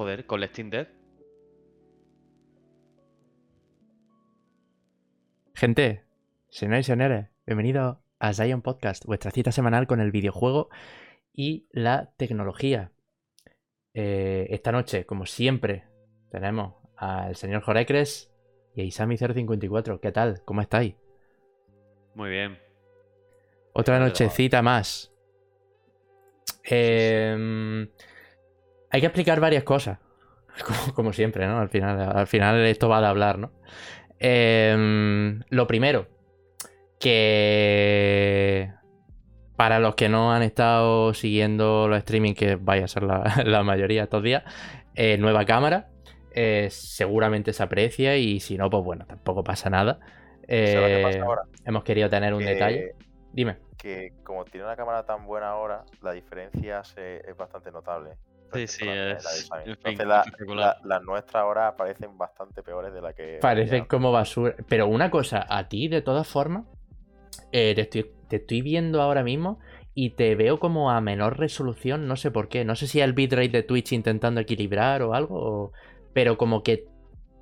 joder, con el Steam Deck. Gente, señores y señores, bienvenidos a Zion Podcast, vuestra cita semanal con el videojuego y la tecnología. Eh, esta noche, como siempre, tenemos al señor Jorecres y a Isami054. ¿Qué tal? ¿Cómo estáis? Muy bien. Otra nochecita más. Em, hay que explicar varias cosas. Como, como, siempre, ¿no? Al final, al final esto va de hablar, ¿no? Em, lo primero, que para los que no han estado siguiendo los streaming, que vaya a ser la, mayoría estos días, eh, nueva cámara. Eh, seguramente se aprecia y si no, pues bueno, tampoco pasa nada. Eh, hemos querido tener un detalle. Dime. Que como tiene una cámara tan buena ahora, la diferencia es bastante notable. Sí, sí, es. Entonces, las nuestras ahora parecen bastante peores de la que. Parecen como basura. Pero una cosa, a ti, de todas formas, eh, te, estoy, viendo ahora mismo y te veo como a menor resolución, no sé por qué. No sé si es el bitrate de Twitch intentando equilibrar o algo, pero como que.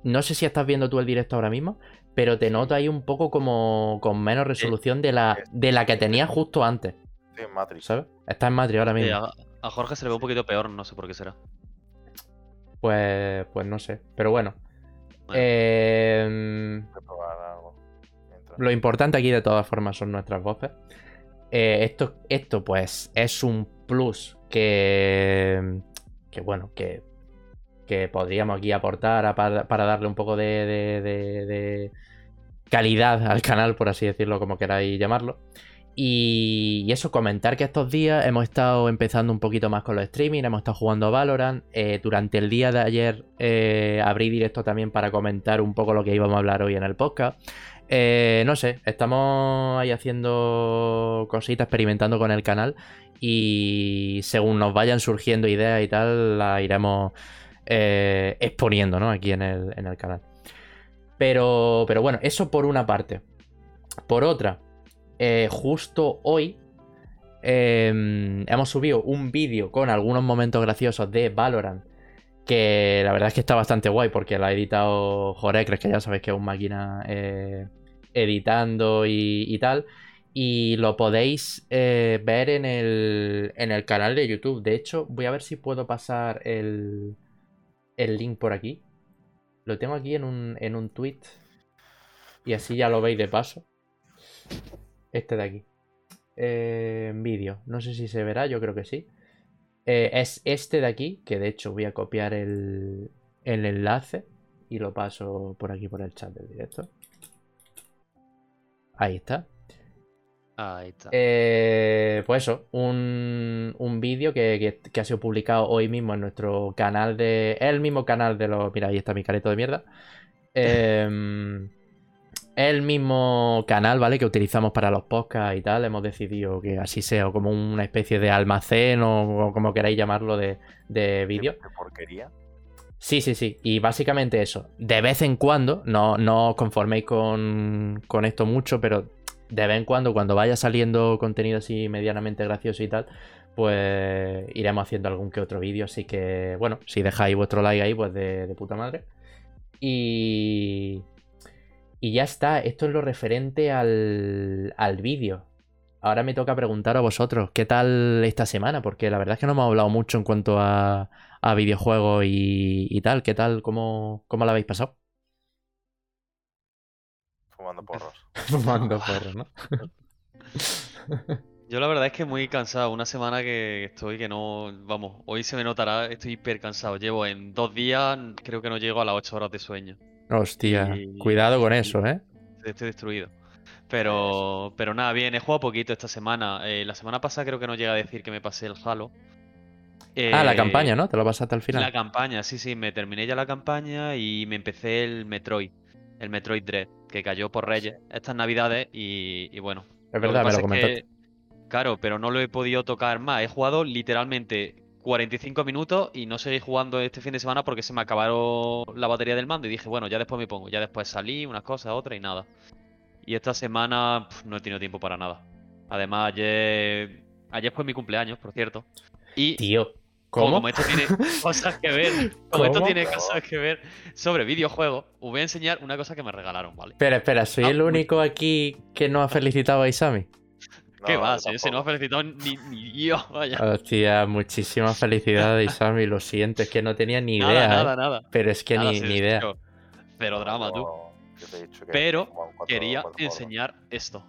No sé si estás viendo tú el directo ahora mismo, pero te noto ahí un poco como con menos resolución de la, de la que tenías justo antes. Sí, en Matrix. ¿Sabes? Está en Matrix ahora mismo. A Jorge se le ve un poquito peor, no sé por qué será. Pues, pues no sé. Pero bueno. Em, lo importante aquí de todas formas son nuestras voces. Eh, esto, esto pues es un plus que, que bueno, que, que podríamos aquí aportar para, darle un poco de, de, calidad al canal, por así decirlo, como queráis llamarlo. Y, eso, comentar que estos días hemos estado empezando un poquito más con los streaming, hemos estado jugando Valorant. Eh, durante el día de ayer eh, abrí directo también para comentar un poco lo que íbamos a hablar hoy en el podcast. Eh, no sé, estamos ahí haciendo cositas, experimentando con el canal. Y según nos vayan surgiendo ideas y tal, las iremos exponiendo ¿no? aquí en el, en el canal. Pero, pero bueno, eso por una parte. Por otra, eh, justo hoy em, hemos subido un vídeo con algunos momentos graciosos de Valorant. Que la verdad es que está bastante guay porque lo ha editado Jorecres, que ya sabéis que es un máquina eh, editando y, tal. Y lo podéis eh, ver en el, en el canal de YouTube. De hecho, voy a ver si puedo pasar el, el link por aquí. Lo tengo aquí en un, en un tweet. Y así ya lo veis de paso. Este de aquí. Eh, en vídeo. No sé si se verá, yo creo que sí. Eh, es este de aquí, que de hecho voy a copiar el, el enlace y lo paso por aquí por el chat del directo. Ahí está. Ahí está. Eh, pues eso, un, un vídeo que, ha sido publicado hoy mismo en nuestro canal de. El mismo canal de los. Mira, ahí está mi careto de mierda. Eh, el mismo canal, ¿vale? Que utilizamos para los podcasts y tal. Hemos decidido que así sea, como una especie de almacén o, como queráis llamarlo de, de vídeo. ¿De porquería? Sí, sí, sí. Y básicamente eso. De vez en cuando, no, no os conforméis con, con esto mucho, pero de vez en cuando, cuando vaya saliendo contenido así medianamente gracioso y tal, pues iremos haciendo algún que otro vídeo. Así que, bueno, si dejáis vuestro like ahí, pues de, de puta madre. Y, y ya está, esto es lo referente al, al vídeo. Ahora me toca preguntar a vosotros, ¿qué tal esta semana? Porque la verdad es que no hemos hablado mucho en cuanto a, a videojuegos y, tal. ¿Qué tal? ¿Cómo, ¿Cómo la habéis pasado? Fumando porros. Fumando porros, ¿no? Yo la verdad es que muy cansado. Una semana que estoy que no. Vamos, hoy se me notará, estoy hiper cansado. Llevo en dos días, creo que no llego a las ocho horas de sueño. Hostia, cuidado con eso, ¿eh? Estoy destruido. Pero, pero nada, bien, he jugado poquito esta semana. Eh, la semana pasada creo que no llega a decir que me pasé el Halo. ah, la eh, campaña, ¿no? Te lo pasaste al final. La campaña, sí, sí, me terminé ya la campaña y me empecé el Metroid, el Metroid Dread, que cayó por Reyes estas navidades y, bueno. Es verdad, me lo comentaste. claro, pero no lo he podido tocar más. He jugado literalmente 45 minutos y no seguí jugando este fin de semana porque se me acabaron la batería del mando y dije, bueno, ya después me pongo. Ya después salí, unas cosas, otras y nada. Y esta semana no he tenido tiempo para nada. Además, ayer, ayer fue mi cumpleaños, por cierto. Y Tío. Como, ¿Cómo? como esto tiene cosas que ver, como esto tiene cosas que ver sobre videojuegos, os voy a enseñar una cosa que me regalaron, ¿vale? Espera, espera, ¿soy Ah, el uy. único aquí que no ha felicitado a Isami? ¿Qué No, va? Si ese no ha felicitado ni, ni yo, vaya. Hostia, muchísimas felicidades, Isami. Lo siento, es que no tenía ni nada, idea. ¿eh? nada, nada. Pero es que Nada, ni, sí, ni sí, idea. Cero No, drama, tú. no, yo te he dicho que Pero cuatro- Quería cuatro enseñar esto.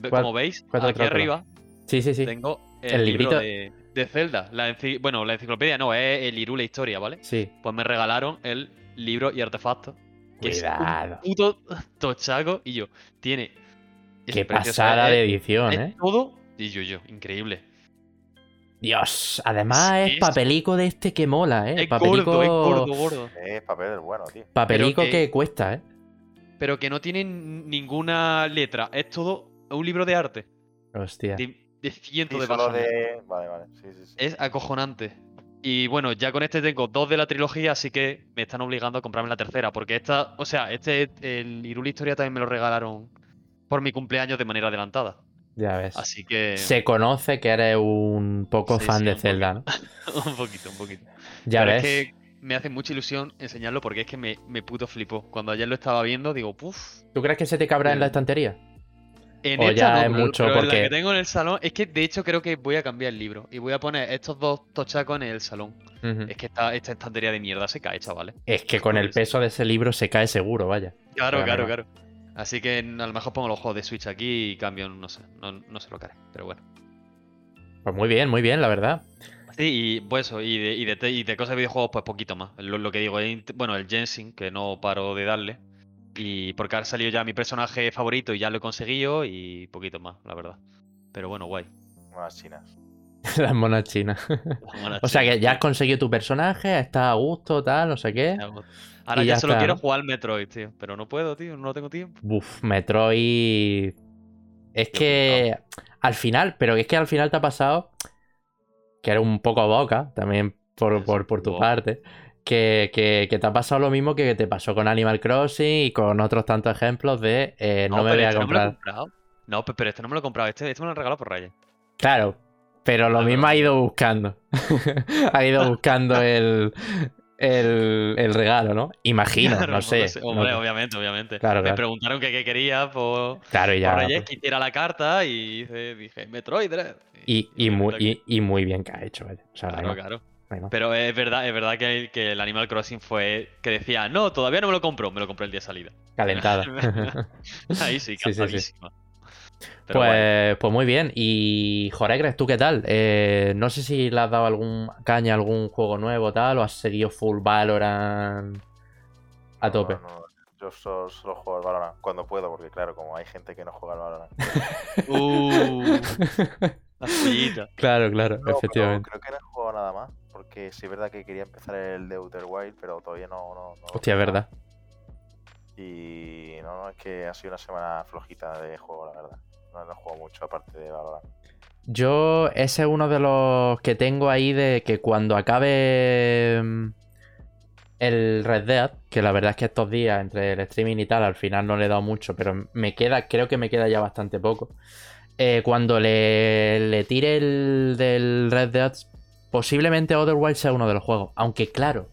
Ve- ¿Cuál- Como veis, aquí arriba Sí, sí, sí. tengo el, El libro de, de Zelda. La bueno, la enciclopedia no, es el Irule Historia, ¿vale? Sí. Pues me regalaron el libro y artefacto. Que Cuidado. es un puto tochaco. Y yo, tiene. Qué pasada es- de edición, es ¿eh? todo. Y yo, yo, increíble. Dios, además es Es- papelico de este que mola, ¿eh? Es papelico, gordo, es gordo, gordo. Es papel bueno, tío. papelico que... que- cuesta, ¿eh? Pero que no tiene ninguna letra. Es todo un libro de arte. Hostia. De, de cientos Y de solo páginas. de... Vale, vale. Sí, sí, sí. Es acojonante. Y bueno, ya con este tengo dos de la trilogía, así que me están obligando a comprarme la tercera. Porque esta, o sea, este, el Irule Historia también me lo regalaron por mi cumpleaños de manera adelantada. Ya ves. Así que. Se conoce que eres un poco Sí, fan sí, de Zelda, ¿no? un poquito, un poquito. Ya Pero ves. es que me hace mucha ilusión enseñarlo porque es que me, me puto flipó. Cuando ayer lo estaba viendo, digo, puf. ¿Tú crees que se te cabrá en la Bien. estantería? En O esta ya no, es mucho pero en porque- la que tengo en el salón, es que de hecho creo que voy a cambiar el libro y voy a poner estos dos tochacos en el salón. Es que esta, esta estantería de mierda se cae, chavales. Es que con el peso de ese libro se cae seguro, vaya. Claro, claro, claro. Así que a lo mejor pongo los juegos de Switch aquí y cambio, no sé, no, no sé lo que haré, pero bueno. Pues muy bien, muy bien, la verdad. Sí, y pues eso, y de, y de, te- y de cosas de videojuegos, pues poquito más. Lo, lo que digo, es bueno, el Genshin, que no paro de darle. Y porque ha salido ya mi personaje favorito y ya lo he conseguido y poquito más, la verdad. Pero bueno, guay. Unas chinas. Las monas chinas. Buena O sea que ya has conseguido tu personaje, estás a gusto, tal, no sé qué. Ahora ya, solo está, quiero ¿no? jugar Metroid, tío. Pero no puedo, tío, no tengo tiempo. Uf, Metroid. Es que al final, pero es que al final te ha pasado que eres un poco boca, también por, por, por tu parte, que, que- que te ha pasado lo mismo que te pasó con Animal Crossing y con otros tantos ejemplos de eh, no, me voy a este no he comprar. comprado. No, pe- pero este no me lo he comprado. Este, este me lo han regalado por Reyes. Claro, pero lo Ah, mismo ha ido buscando. ha ido buscando el, el, el regalo, ¿no? Imagino, Claro, no sé. Hombre, no- obviamente, obviamente. Claro, me claro. preguntaron que qué quería por, Claro, y ya. por Reyes, pues. que hiciera la carta y dije, dije Metroid. Dread. Y, y, muy, aquí. y, y muy bien que ha hecho. O sea, Claro, claro. Pero es verdad, es verdad que, que el Animal Crossing fue que decía, no, todavía no me lo compró, me lo compré el día de salida. calentada. Ahí sí, Sí, sí, sí. Pero. Pues, pues muy bien. Y Joregres, ¿tú qué tal? Eh, no sé si le has dado algún caña a algún juego nuevo tal o has seguido full Valorant a No, tope. no, no. Yo solo, solo juego al Valorant cuando puedo, porque claro, como hay gente que no juega al Valorant. Uh, la pollita. claro, claro, efectivamente. creo que no he jugado nada más, porque sí es verdad que quería empezar el de Outer Wild, pero todavía no. no, no Hostia, es verdad. Y no, no, es que ha sido una semana flojita de juego, la verdad. No, he jugado mucho aparte de Valorant. Yo, ese es uno de los que tengo ahí de que cuando acabe mm, el Red Dead, que la verdad es que estos días, entre el streaming y tal, al final no le he dado mucho, pero me queda, creo que me queda ya bastante poco. Eh, cuando le, le tire el del Red Dead, posiblemente Otherwise sea uno de los juegos. Aunque claro,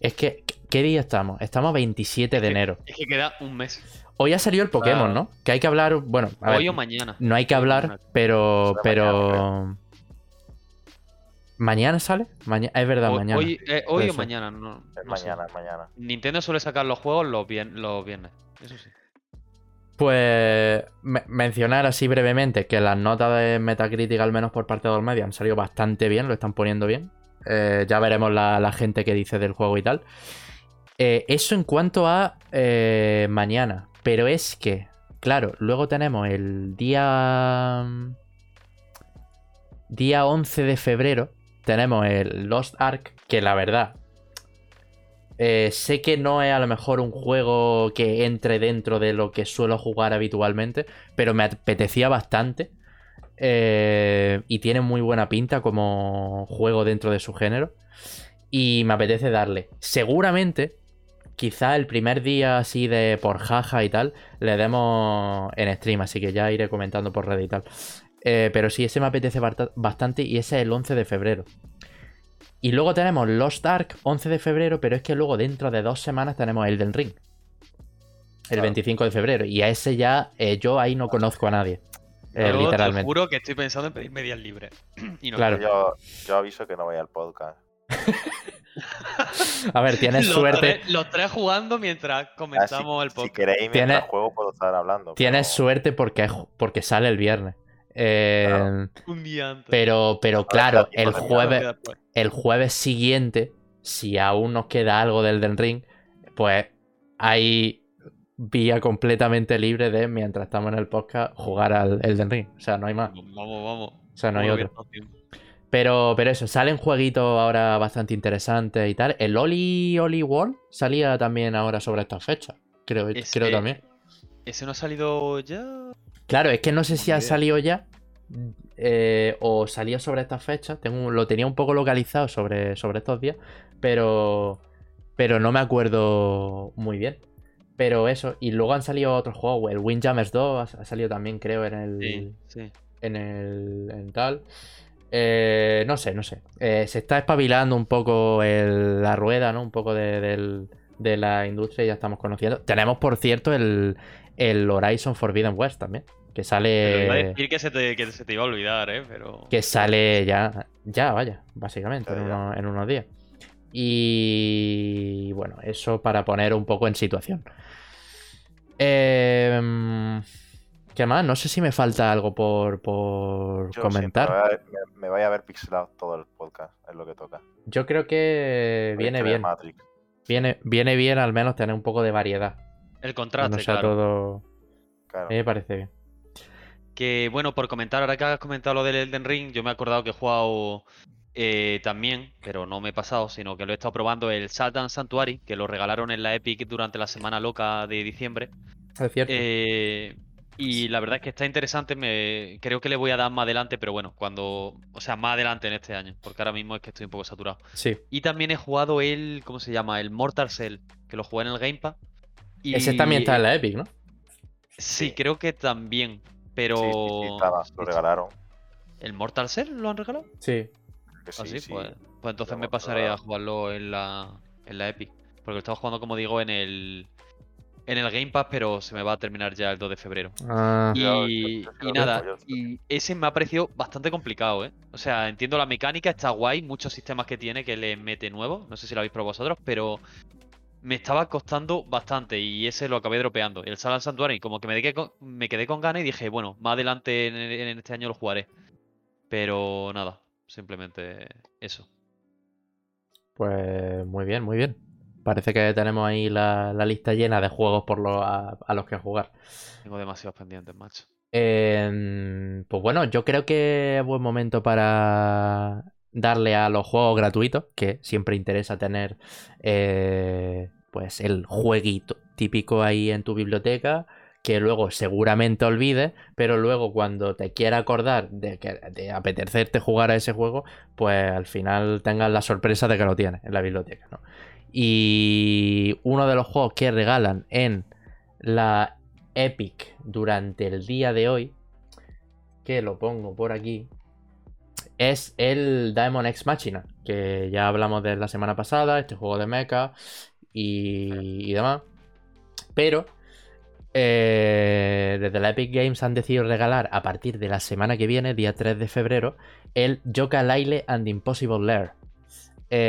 es que, ¿qué día estamos? Estamos a 27 de Es que- enero. Es que queda un mes. Hoy ha salido el Pokémon. ¿no? Que hay que hablar, bueno, a ver, Hoy o mañana. no hay que hablar, mañana. pero. Pero. ¿Mañana sale? Maña- Es verdad, Hoy, mañana. hoy, eh, hoy o ser. mañana. No, Es no sé. mañana, es mañana. Nintendo suele sacar los juegos los, vier- los viernes. Eso sí. Pues me- mencionar así brevemente que las notas de Metacritic, al menos por parte de los medios, han salido bastante bien, lo están poniendo bien. Eh, ya veremos la, la gente que dice del juego y tal. Eh, eso en cuanto a eh, mañana. Pero es que, claro, luego tenemos el día. Día 11 de febrero. Tenemos el Lost Ark, que la verdad. eh, sé que no es a lo mejor un juego que entre dentro de lo que suelo jugar habitualmente, pero me apetecía bastante. y tiene muy buena pinta como juego dentro de su género. Y me apetece darle. Seguramente, quizá el primer día así de por jaja y tal, le demos en stream, así que ya iré comentando por red y tal. Eh, pero sí, ese me apetece bastante y ese es el 11 de febrero. Y luego tenemos Lost Ark, 11 de febrero, pero es que luego dentro de dos semanas tenemos Elden Ring. El 25 de febrero. Y a ese ya, eh, yo ahí no conozco a nadie. Eh, literalmente. te juro que estoy pensando en pedir medias libres. y no Claro. Yo, yo aviso que no voy al podcast. A ver, tienes los suerte. Tres, los tres jugando mientras Ah, si- comentamos el si, podcast. queréis, mientras Tienes- juego puedo estar hablando. Tienes pero- suerte porque, porque sale el viernes. Eh, Claro. Un día antes. Pero, pero claro, el jueves, el jueves siguiente, si aún nos queda algo del Den Ring, pues hay vía completamente libre de, mientras estamos en el podcast, jugar al Elden Ring. O sea, no hay más. Vamos, vamos. O sea, no hay otro. bien. Pero, pero eso, salen jueguitos ahora bastante interesantes y tal. El Oli Oli World salía también ahora sobre estas fechas. Creo, Es creo que- también. ¿Ese no ha salido ya? Claro, es que no sé si ha salido ya eh, o salía sobre estas fechas. Tengo, lo tenía un poco localizado sobre, sobre estos días, pero, pero no me acuerdo muy bien. Pero eso, y luego han salido otros juegos. El Windjammers 2 ha, ha salido también, creo, en el, Sí, sí. en el en tal. Eh, no sé, no sé. Eh, se está espabilando un poco el- la rueda, ¿no? Un poco de, la industria y ya estamos conociendo. Tenemos, por cierto, el, el Horizon Forbidden West también. Que Pero iba a sale. decir que se, te, que se te iba a olvidar, ¿eh? Pero... Que sale ya. Ya, vaya, básicamente, en, en unos días. Y bueno, eso para poner un poco en situación. Em, ¿Qué más? No sé si me falta algo por, por Yo comentar. siento, me, vaya- me- me vaya a ver pixelado todo el podcast, es lo que toca. Yo creo que Voy viene bien. Matrix. Viene, viene bien al menos tener un poco de variedad. El Que contraste, no sea claro. todo. Claro. A mí me parece bien. Que bueno, por comentar, ahora que has comentado lo del Elden Ring, yo me he acordado que he jugado eh, también, pero no me he pasado, sino que lo he estado probando el Satan Sanctuary, que lo regalaron en la Epic durante la semana loca de diciembre. Es cierto. Eh, y la verdad es que está interesante, me creo que le voy a dar más adelante, pero bueno, cuando, o sea, más adelante en este año, porque ahora mismo es que estoy un poco saturado. sí. Y también he jugado el, ¿cómo se llama? El Mortal Cell, que lo jugué en el Game Pass. Y Ese también está en la Epic, ¿no? Sí, Sí. creo que también, pero Sí, sí, sí, estaba, lo regalaron. ¿El Mortal Cell lo han regalado? Sí. Que Ah, sí, sí, sí. pues, pues entonces me pasaré a jugarlo en la, en la Epic. Porque lo estaba jugando, como digo, en el, en el Game Pass, pero se me va a terminar ya el 2 de febrero. Ah, Y, yo- yo y nada, yo- y ese me ha parecido bastante complicado, ¿eh? O sea, entiendo la mecánica, está guay, muchos sistemas que tiene que le mete nuevos, no sé si lo habéis probado vosotros, pero me estaba costando bastante y ese lo acabé dropeando. El Salan Sanctuary, como que me quedé con, me quedé con ganas y dije, bueno, más adelante en, en este año lo jugaré. Pero nada, simplemente eso. Pues muy bien, muy bien. Parece que tenemos ahí la, la lista llena de juegos por lo, a, a los que jugar. Tengo demasiados pendientes, macho. Em, pues bueno, yo creo que es buen momento para darle a los juegos gratuitos, que siempre interesa tener eh, pues el jueguito típico ahí en tu biblioteca, que luego seguramente olvides, pero luego cuando te quiera acordar de que de apetecerte jugar a ese juego, pues al final tengas la sorpresa de que lo tienes en la biblioteca, ¿no? Y uno de los juegos que regalan en la Epic durante el día de hoy, que lo pongo por aquí, es el Diamond X Machina, que ya hablamos de la semana pasada, este juego de mecha y, y demás. Pero eh, desde la Epic Games han decidido regalar a partir de la semana que viene, día 3 de febrero, el Yooka-Laylee and Impossible Lair.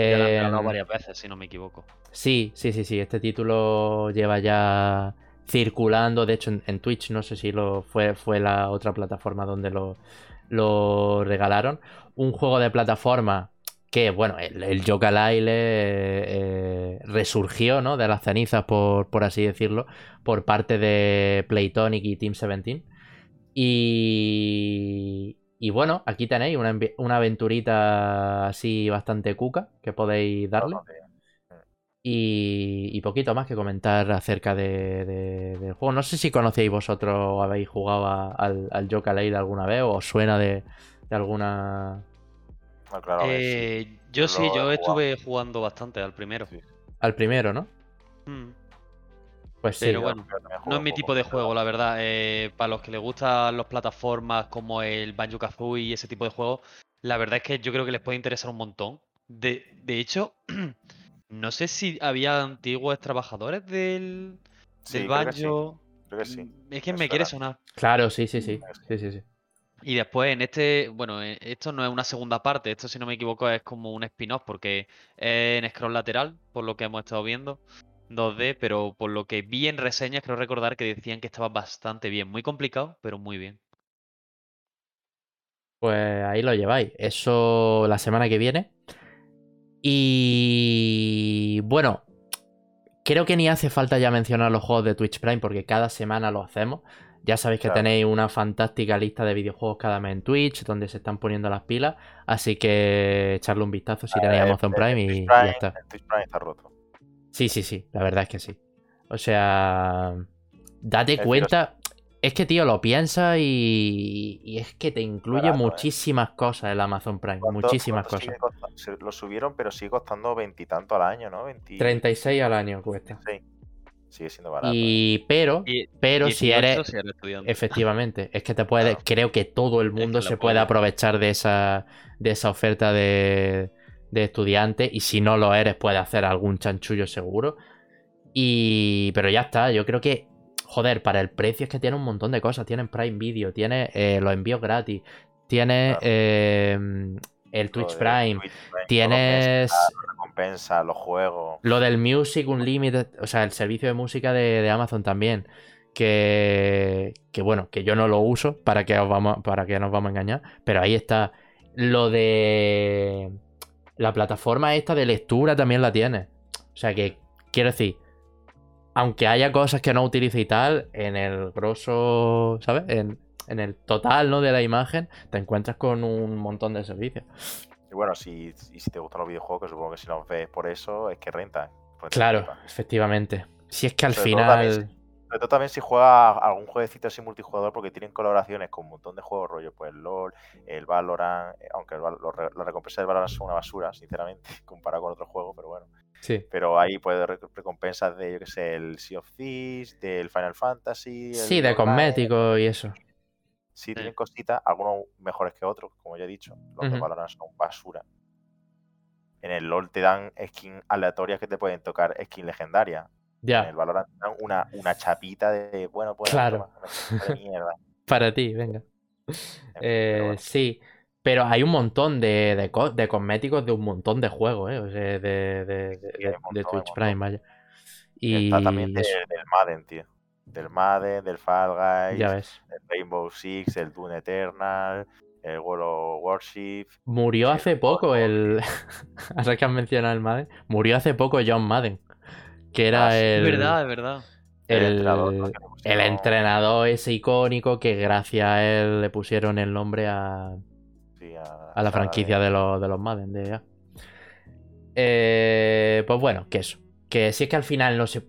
Ya han Eh, regalado varias veces, si no me equivoco. Sí, sí, sí, sí. Este título lleva ya circulando. De hecho, en, en Twitch no sé si lo fue, fue la otra plataforma donde lo, lo regalaron. Un juego de plataforma que, bueno, el, el Yooka-Laylee eh, eh, resurgió, ¿no? De las cenizas, por, por así decirlo, por parte de Playtonic y Team 17. Y, y bueno, aquí tenéis una, una aventurita así bastante cuca que podéis darle. Y, y poquito más que comentar acerca de, de- del juego. No sé si conocéis vosotros o habéis jugado a- al, al Yooka-Laylee alguna vez o os suena de, de alguna... No, claro. Eh, yo sí, yo jugado. estuve jugando bastante al primero. Sí. Al primero, ¿no? Mm. Pues sí. Pero bueno, No es mi tipo de juego, la verdad. Eh, para los que les gustan las plataformas como el Banjo Kazooie y ese tipo de juegos, la verdad es que yo creo que les puede interesar un montón. De, de hecho, no sé si había antiguos trabajadores del, Sí, del creo que sí. banjo. Creo que sí. Mm, Es que me me quiere sonar. Claro, sí, sí, sí. Sí, sí, sí. Y después en este, bueno, eh, esto no es una segunda parte, esto si no me equivoco es como un spin-off porque es en scroll lateral, por lo que hemos estado viendo, 2D, pero por lo que vi en reseñas creo recordar que decían que estaba bastante bien, muy complicado, pero muy bien. Pues ahí lo lleváis. Eso la semana que viene. Y bueno, creo que ni hace falta ya mencionar los juegos de Twitch Prime porque cada semana lo hacemos. Ya sabéis que Claro. tenéis una fantástica lista de videojuegos cada mes en Twitch donde se están poniendo las pilas. Así que echarle un vistazo si tenéis Amazon Prime y, Twitch y Prime- ya está. El Twitch Prime está roto. Sí, sí, sí, la verdad es que sí. O sea, date Es cuenta. Es que, tío, lo piensas y, y es que te incluye Barato, ¿eh? muchísimas cosas el Amazon Prime. ¿Cuánto- Muchísimas cuánto cosas. Lo subieron, pero sigue costando veintitanto al año, ¿no? 20... 36 al año cuesta. Sí. Sigue siendo barato. ¿eh? Y pero, Y pero si 18 eres, si eres estudiante. efectivamente, es que te puede, Claro. creo que todo el mundo se puede puede. aprovechar de esa, de esa oferta de, de estudiante y si no lo eres puede hacer algún chanchullo seguro. Y, pero ya está, yo creo que, joder, para el precio es que tiene un montón de cosas. Tienen Prime Video, tiene eh, los envíos gratis, tiene Claro. eh, el Lo Twitch Prime, Twitch Prime, todo tienes Las recompensas, los juegos. lo del Music Unlimited, o sea, el servicio de música de, de Amazon también. Que, que bueno, que yo no lo uso para que, os vamos, para que nos vamos a engañar. Pero ahí está. Lo de la plataforma esta de lectura también la tiene. O sea que, quiero decir, aunque haya cosas que no utilice y tal, en el grosso, ¿sabes? En, en el total, ¿no? De la imagen, te encuentras con un montón de servicios. Y bueno, si, y si te gustan los videojuegos, que supongo que si los ves por eso, es que rentan. Pues te Claro, efectivamente. Si es que al Sobre todo también final. Sobre todo también si juegas algún jueguecito así multijugador, porque tienen colaboraciones con un montón de juegos, rollo, pues el LOL, el Valorant, eh, aunque el Val- las recompensas del Valorant son una basura, sinceramente, comparado con otros juegos, pero bueno. Sí. Pero ahí puedes re- recompensas de, yo que sé, el Sea of Thieves, del Final Fantasy. el Sí, de cosméticos y eso. Sí, tienen cositas, algunos mejores que otros, como ya he dicho. Los de Ujú. Valorant son basura. En el LOL te dan skins aleatorias que te pueden tocar skin legendaria. En el Ya, Valorant una, una chapita de, bueno, pues Claro. toma, mierda. para ti, venga. En fin, pero Eh, bueno. sí, pero hay un montón de, de, co- de cosméticos de un montón de juegos, ¿eh? O sea, de, de, de- Twitch. Prime, vaya. Y está también del Madden, tío. Del Madden, del Fall Guys, ya ves. del Rainbow Six, el Doom Eternal, el World of Warship. Murió hace poco el. Ahora que has mencionado el Madden. Murió hace poco John Madden. Que era Ah, el. Es verdad, es verdad. El, el- entrenador, ese icónico que gracias a él le pusieron el nombre a, sí, a, a la franquicia de los, de los Madden de. Eh, pues bueno, que eso. Que si es que al final no se.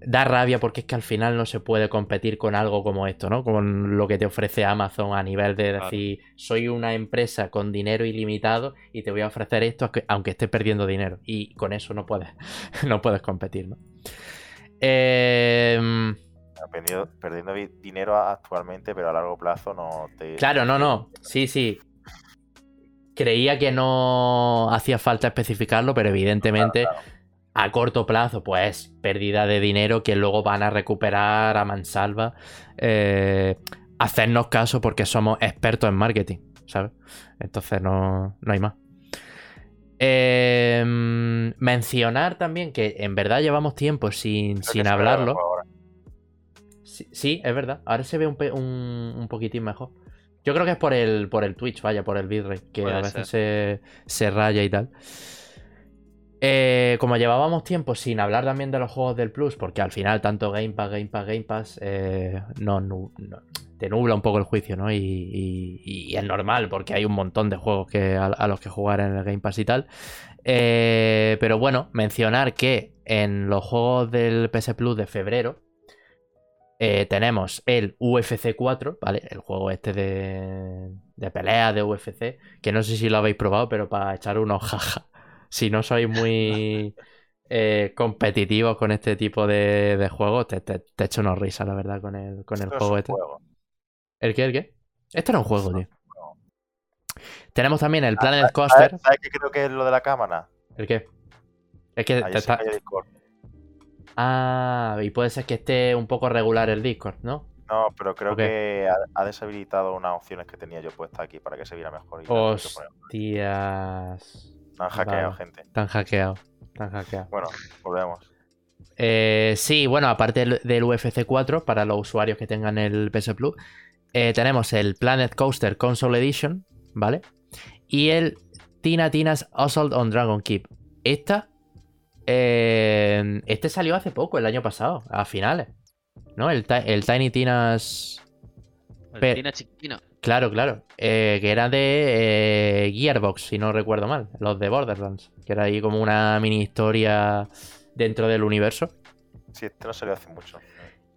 Da rabia porque es que al final no se puede competir con algo como esto, ¿no? Con lo que te ofrece Amazon a nivel de Claro. decir, soy una empresa con dinero ilimitado y te voy a ofrecer esto aunque- aunque estés perdiendo dinero. Y con eso no puedes, no puedes competir, ¿no? Em, Perdiendo, dinero actualmente, pero a largo plazo no te. Claro, no, no. Sí, sí. Creía que no hacía falta especificarlo, pero evidentemente a corto plazo, pues pérdida de dinero que luego van a recuperar a mansalva. Eh, hacernos caso porque somos expertos en marketing, ¿sabes? Entonces no, no hay más. Eh, mencionar también que en verdad llevamos tiempo sin, sin hablarlo. Sí, sí, es verdad. Ahora se ve un, un, un poquitín mejor. Yo creo que es por el, por el Twitch, vaya, por el bitrate, que Puede a veces se, se raya y tal. Eh, como llevábamos tiempo sin hablar también de los juegos del Plus, porque al final tanto Game Pass, Game Pass, Game Pass eh, no, te nubla un poco el juicio, ¿no? Y, es normal, porque hay un montón de juegos que, a, los que jugar en el Game Pass y tal. Eh, pero bueno, mencionar que en los juegos del PS Plus de febrero tenemos el UFC 4, ¿vale? El juego este de, de pelea de UFC, que no sé si lo habéis probado, pero para echar unos jaja. Si no sois muy eh, competitivos con este tipo de, de juegos, te, te, te echo unos risas, la verdad, con el, con el es juego este. juego. ¿El qué? ¿El qué? Esto era un juego, tío. Tenemos también el Planet Coaster. ¿Sabes qué creo que es lo de la cámara? ¿El qué? Es que te está... Ah, y puede ser que esté un poco regular el Discord, ¿no? No, pero creo que ha, deshabilitado unas opciones que tenía yo puestas aquí para que se viera mejor. Hostias. Están hackeado, gente. Están hackeado. Están hackeado. Bueno, volvemos. Eh, sí, bueno, aparte del UFC 4, para los usuarios que tengan el PS Plus, eh, tenemos el Planet Coaster Console Edition, ¿vale? Y el Tina Tina's Assault on Dragon Keep. Esta. Eh, este salió hace poco, el año pasado, a finales. ¿No? El, Tiny Tina's. El Tina Chiquitina. Claro, claro. Eh, que era de eh, Gearbox, si no recuerdo mal. Los de Borderlands. Que era ahí como una mini historia dentro del universo. Sí, este no salió hace mucho.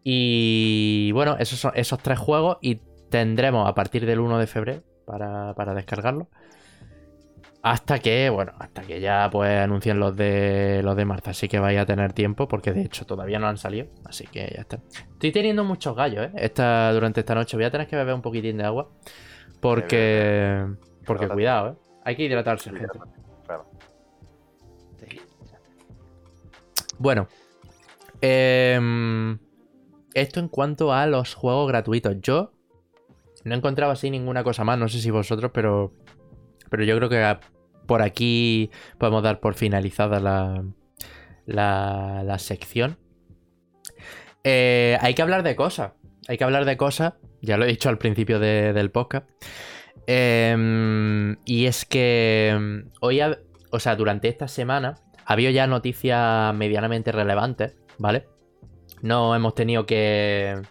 Y bueno, esos son esos tres juegos. Y tendremos a partir del 1 de febrero para, para descargarlo. Hasta que, bueno, hasta que ya pues anuncien los de los de marzo. Así que vais a tener tiempo, porque de hecho todavía no han salido. Así que ya está. Estoy teniendo muchos gallos, ¿eh? Esta, durante esta noche. Voy a tener que beber un poquitín de agua. Porque. Porque cuidado, ¿eh? Hay que hidratarse, gente. Bueno. Em, esto en cuanto a los juegos gratuitos. Yo no he encontrado así ninguna cosa más. No sé si vosotros, pero pero yo creo que por aquí podemos dar por finalizada la, la, sección. Eh, hay que hablar de cosas. Hay que hablar de cosas. Ya lo he dicho al principio del podcast. Em, y es que em, hoy, o sea, durante esta semana ha habido ya noticias medianamente relevantes, ¿vale? No hemos tenido que,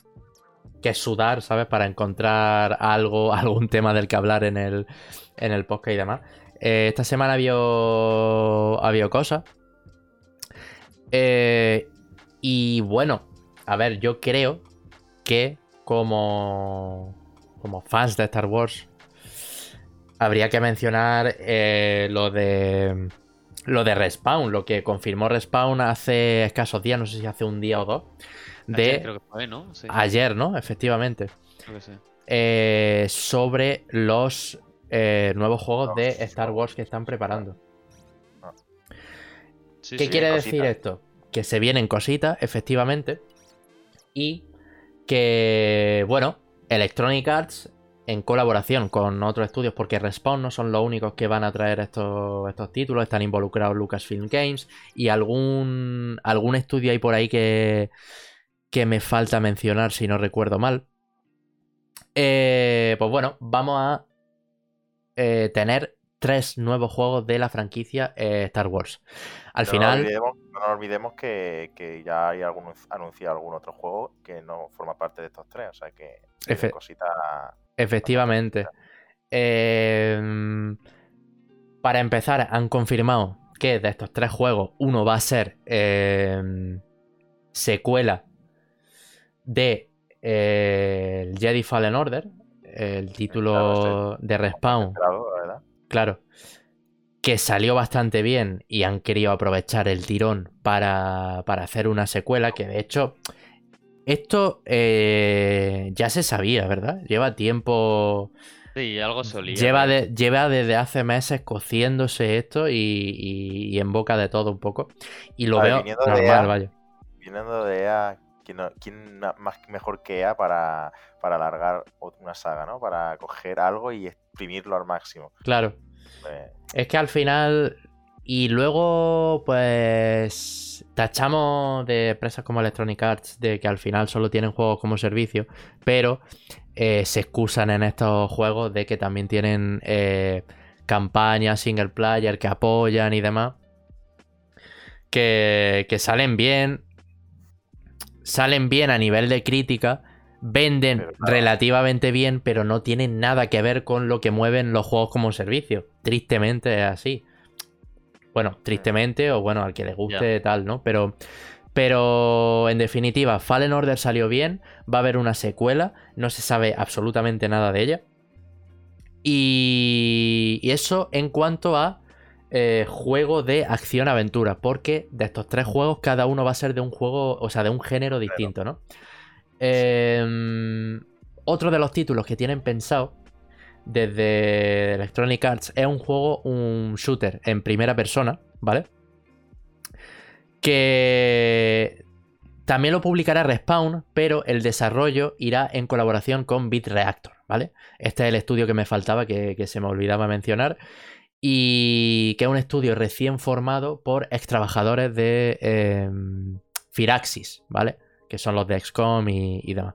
que sudar, ¿sabes? Para encontrar algo, algún tema del que hablar en el, en el podcast y demás. Eh, esta semana había, había cosas. Eh, y bueno, a ver, yo creo que como, como fans de Star Wars habría que mencionar eh, lo de lo de Respawn, lo que confirmó Respawn hace escasos días, no sé si hace un día o dos. De ayer, creo que fue, ¿no? Ayer, ¿no? Efectivamente. Creo que sí. sobre los eh, nuevos juegos de Star Wars que están preparando. ¿Qué quiere decir esto? Que se vienen cositas, efectivamente. Y que, bueno, Electronic Arts, en colaboración con otros estudios, porque Respawn no son los únicos que van a traer estos, estos títulos, están involucrados Lucasfilm Games y algún, algún estudio hay por ahí que, que me falta mencionar si no recuerdo mal. Eh, pues bueno, vamos a eh, tener tres nuevos juegos de la franquicia eh, Star Wars. Al final. No nos olvidemos, que, ya hay algún, anunciado algún otro juego que no forma parte de estos tres. O sea que. Efectivamente. Em, para empezar, han confirmado que de estos tres juegos, uno va a ser em, secuela de eh, Jedi Fallen Order, el título de Respawn. Claro. Que salió bastante bien y han querido aprovechar el tirón para, hacer una secuela que de hecho... Esto eh, ya se sabía, ¿verdad? Lleva tiempo... Sí, algo solía. Lleva, lleva desde hace meses cociéndose esto y, en boca de todo un poco. Y lo veo normal, vaya. Viniendo de EA, ¿quién, más mejor que EA para, para alargar una saga, ¿no? Para coger algo y exprimirlo al máximo. Claro. Pues es que al final. Y luego, pues. Tachamos de empresas como Electronic Arts de que al final solo tienen juegos como servicio, pero eh, se excusan en estos juegos de que también tienen eh, campañas single player que apoyan y demás. Que, que salen bien. Salen bien a nivel de crítica, venden relativamente bien, pero no tienen nada que ver con lo que mueven los juegos como servicio. Tristemente es así. Bueno, tristemente, o bueno, al que le guste tal, ¿no? Pero. Pero en definitiva, Fallen Order salió bien. Va a haber una secuela. No se sabe absolutamente nada de ella. Y, eso en cuanto a eh, juego de acción-aventura. Porque de estos tres juegos, cada uno va a ser de un juego, o sea, de un género distinto, ¿no? Em, otro de los títulos que tienen pensado desde Electronic Arts es un juego, un shooter en primera persona, ¿vale? Que también lo publicará Respawn, pero el desarrollo irá en colaboración con BitReactor, ¿vale? Este es el estudio que me faltaba, que, se me olvidaba mencionar. Y que es un estudio recién formado por ex trabajadores de em, Firaxis, ¿vale? Que son los de XCOM y demás.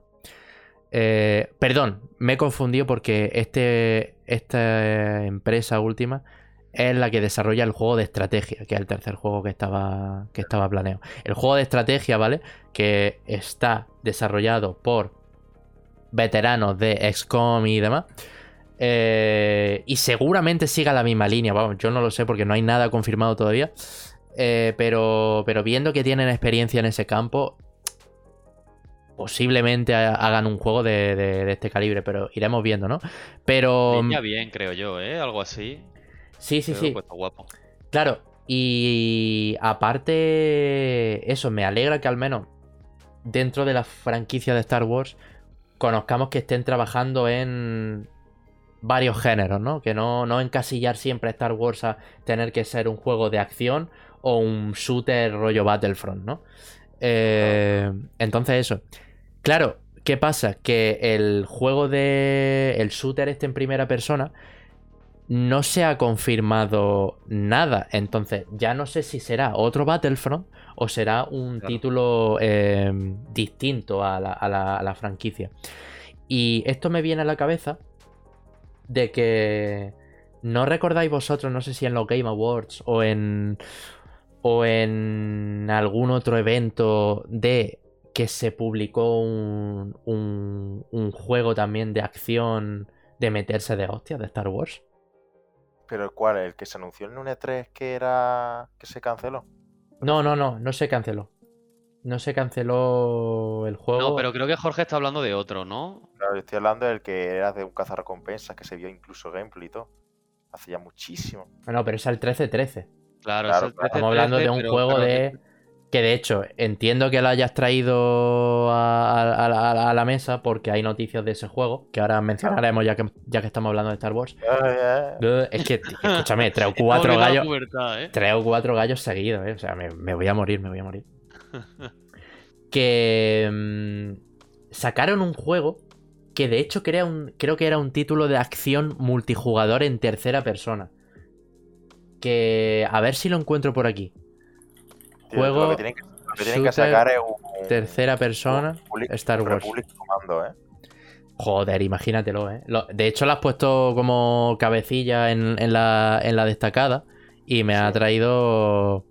Eh, perdón, me he confundido porque este, esta empresa última es la que desarrolla el juego de estrategia, que es el tercer juego que estaba, que estaba planeado. El juego de estrategia, ¿vale? Que está desarrollado por veteranos de XCOM y demás. Eh, y seguramente siga la misma línea. Vamos, yo no lo sé porque no hay nada confirmado todavía. Eh, pero, pero viendo que tienen experiencia en ese campo, posiblemente hagan un juego de, este calibre, pero iremos viendo, ¿no? Pero. Ya bien, creo yo, ¿eh? Algo así. Sí, sí, sí. guapo. Claro, y aparte, eso, me alegra que al menos dentro de la franquicia de Star Wars conozcamos que estén trabajando en varios géneros, ¿no? Que no, no encasillar siempre Star Wars a tener que ser un juego de acción o un shooter rollo Battlefront, ¿no? Eh, entonces eso. Claro, ¿qué pasa? Que el juego de. El shooter este en primera persona. No se ha confirmado nada. Entonces, ya no sé si será otro Battlefront o será un título em, distinto a la, franquicia. Y esto me viene a la cabeza de que. ¿No recordáis vosotros, no sé si en los Game Awards o en. o en algún otro evento de que se publicó un, un, juego también de acción de meterse de hostia de Star Wars. ¿Pero cuál? ¿El que se anunció en un E3 que era. que se canceló? No, no, no, no se canceló. No se canceló el juego. No, pero creo que Jorge está hablando de otro, ¿no? Claro, yo estoy hablando del que era de un cazarrecompensas, que se vio incluso gameplay y todo. Hace ya muchísimo. No, pero es el 13-13. Claro, es el 13 Estamos hablando de un juego de. Que de hecho, entiendo que lo hayas traído a, la mesa porque hay noticias de ese juego, que ahora mencionaremos ya que, ya que estamos hablando de Star Wars. Es que, escúchame, tres o cuatro gallos. ¿eh? Tres o cuatro gallos seguidos, ¿eh? O sea, me, voy a morir, me voy a morir. Que mm, sacaron un juego que de hecho un, creo que era un título de acción multijugador en tercera persona. Que a ver si lo encuentro por aquí. Juego. Lo que tienen que, sacar es un. Tercera persona. Star Wars. ¿eh? Joder, imagínatelo, ¿eh? de hecho, lo has puesto como cabecilla en, la, destacada. Y me ha traído.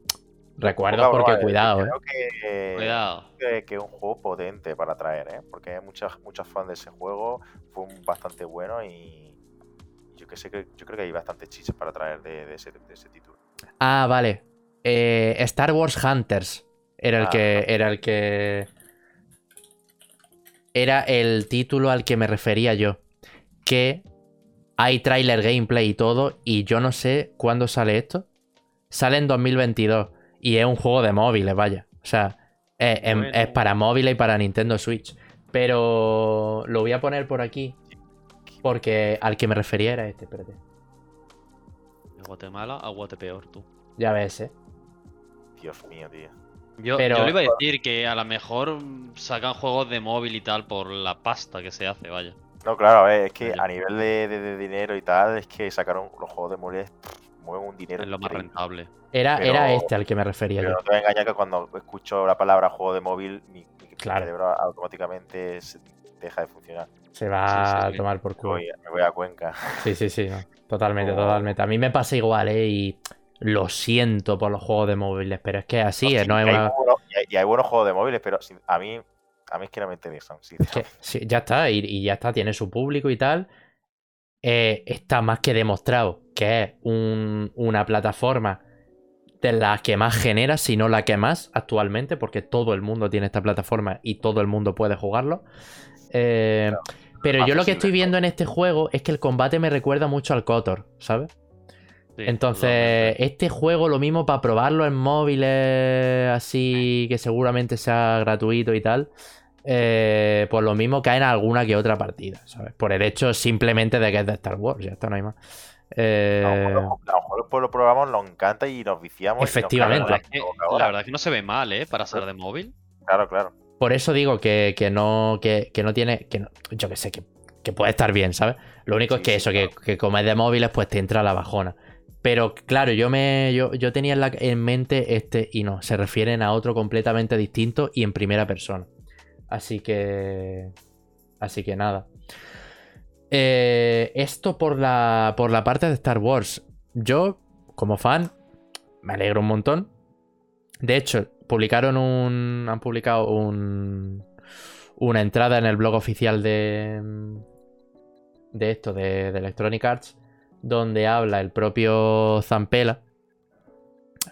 Recuerdos porque eh, cuidado, creo Que, cuidado. Que, es un juego potente para traer, ¿eh? Porque hay muchas, muchas fans de ese juego. Fue bastante bueno y. Yo que sé que yo creo que hay bastantes chistes para traer de, ese, de ese título. Ah, vale. Eh, Star Wars Hunters era el que. Ah. Era el que. Era el título al que me refería yo. Que hay trailer gameplay y todo. Y yo no sé cuándo sale esto. Sale en 2022. Y es un juego de móviles, vaya. O sea, es, es para móviles y para Nintendo Switch. Pero lo voy a poner por aquí. Porque al que me refería era este, espérate. De Guatemala a Guatepeor, tú. Ya ves, eh. Dios mío, tío. Yo, le iba a decir que a lo mejor sacan juegos de móvil y tal por la pasta que se hace, vaya. No, claro, a ver, es que a nivel de, dinero y tal, es que sacaron los juegos de móvil mueven un dinero. Es lo más rentable. Era, era este al que me refería pero yo. No te voy a engañar que cuando escucho la palabra juego de móvil, mi, cerebro automáticamente deja de funcionar. Se va a tomar por culo. Me voy, a Cuenca. Sí, sí, sí. Totalmente, totalmente. A mí me pasa igual, ¿eh? Y lo siento por los juegos de móviles, pero es que así, no, hay y, hay, buenos juegos de móviles, pero a mí, a mí es que no me interesan. Sí, ya está, y, ya está, tiene su público y tal. Eh, está más que demostrado que es una plataforma de las que más genera, si no la que más actualmente, porque todo el mundo tiene esta plataforma y todo el mundo puede jugarlo. Eh, pero yo lo que estoy viendo en este juego es que el combate me recuerda mucho al Kotor, ¿sabes? Entonces, este juego lo mismo para probarlo en móviles así que seguramente sea gratuito y tal. Eh, por lo mismo caen alguna que otra partida, ¿sabes? Por el hecho simplemente de que es de Star Wars, ya está, no hay más. Eh... A lo mejor lo probamos, nos encanta y nos viciamos. Efectivamente. la, verdad es que, no se ve mal, ¿eh? Para ser de móvil. Claro, claro. Por eso digo que, no, que, no tiene. Que yo que sé, que, puede estar bien, ¿sabes? Lo único es que eso, que, como es de móviles, pues te entra la bajona. Pero claro, yo me. Yo, yo tenía en, en mente este y no. Se refieren a otro completamente distinto y en primera persona. Así que. Así que nada. Eh, esto por la, por la parte de Star Wars. Yo, como fan, me alegro un montón. De hecho, publicaron un. Han publicado un. Una entrada en el blog oficial de. De esto, de, de Electronic Arts. Donde habla el propio Zampela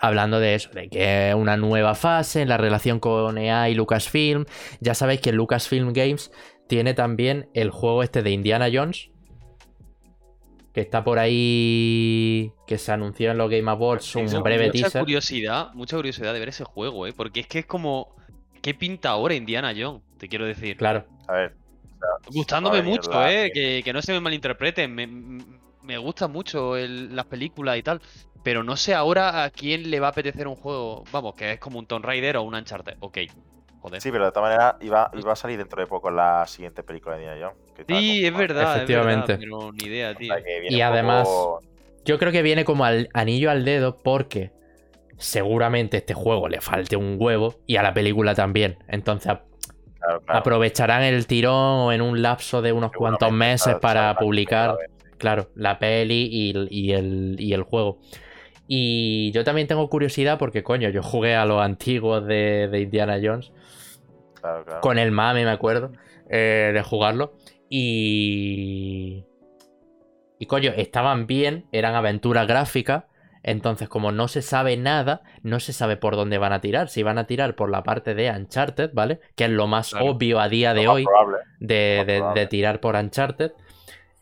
hablando de eso, de que es una nueva fase en la relación con EA y Lucasfilm. Ya sabéis que Lucasfilm Games tiene también el juego este de Indiana Jones, que está por ahí, que se anunció en los Game Awards, un breve mucha teaser. Curiosidad, mucha curiosidad de ver ese juego, ¿eh? porque es que es como, ¿qué pinta ahora Indiana Jones? Te quiero decir. Claro. A ver. Gustándome mucho, ¿eh? Que, no se me malinterpreten. Me, me gustan mucho las películas y tal. Pero no sé ahora a quién le va a apetecer un juego. Vamos, que es como un Tomb Raider o un Uncharted. Ok. Joder. Sí, pero de todas maneras iba, iba a salir dentro de poco la siguiente película de Indiana Jones. Sí, es verdad. Efectivamente. pero ni idea, tío. Y además, yo creo que viene como al anillo al dedo porque seguramente este juego le falte un huevo y a la película también. Entonces aprovecharán el tirón en un lapso de unos cuantos meses para publicar, claro, la peli y, el, y el juego. Y yo también tengo curiosidad porque, coño, yo jugué a los antiguos de, Indiana Jones. Con el mame, me acuerdo, eh, de jugarlo. Y. Y coño, estaban bien, eran aventuras gráficas. Entonces, como no se sabe nada, no se sabe por dónde van a tirar. Si van a tirar por la parte de Uncharted, ¿vale? Que es lo más obvio a día de hoy de, de, tirar por Uncharted.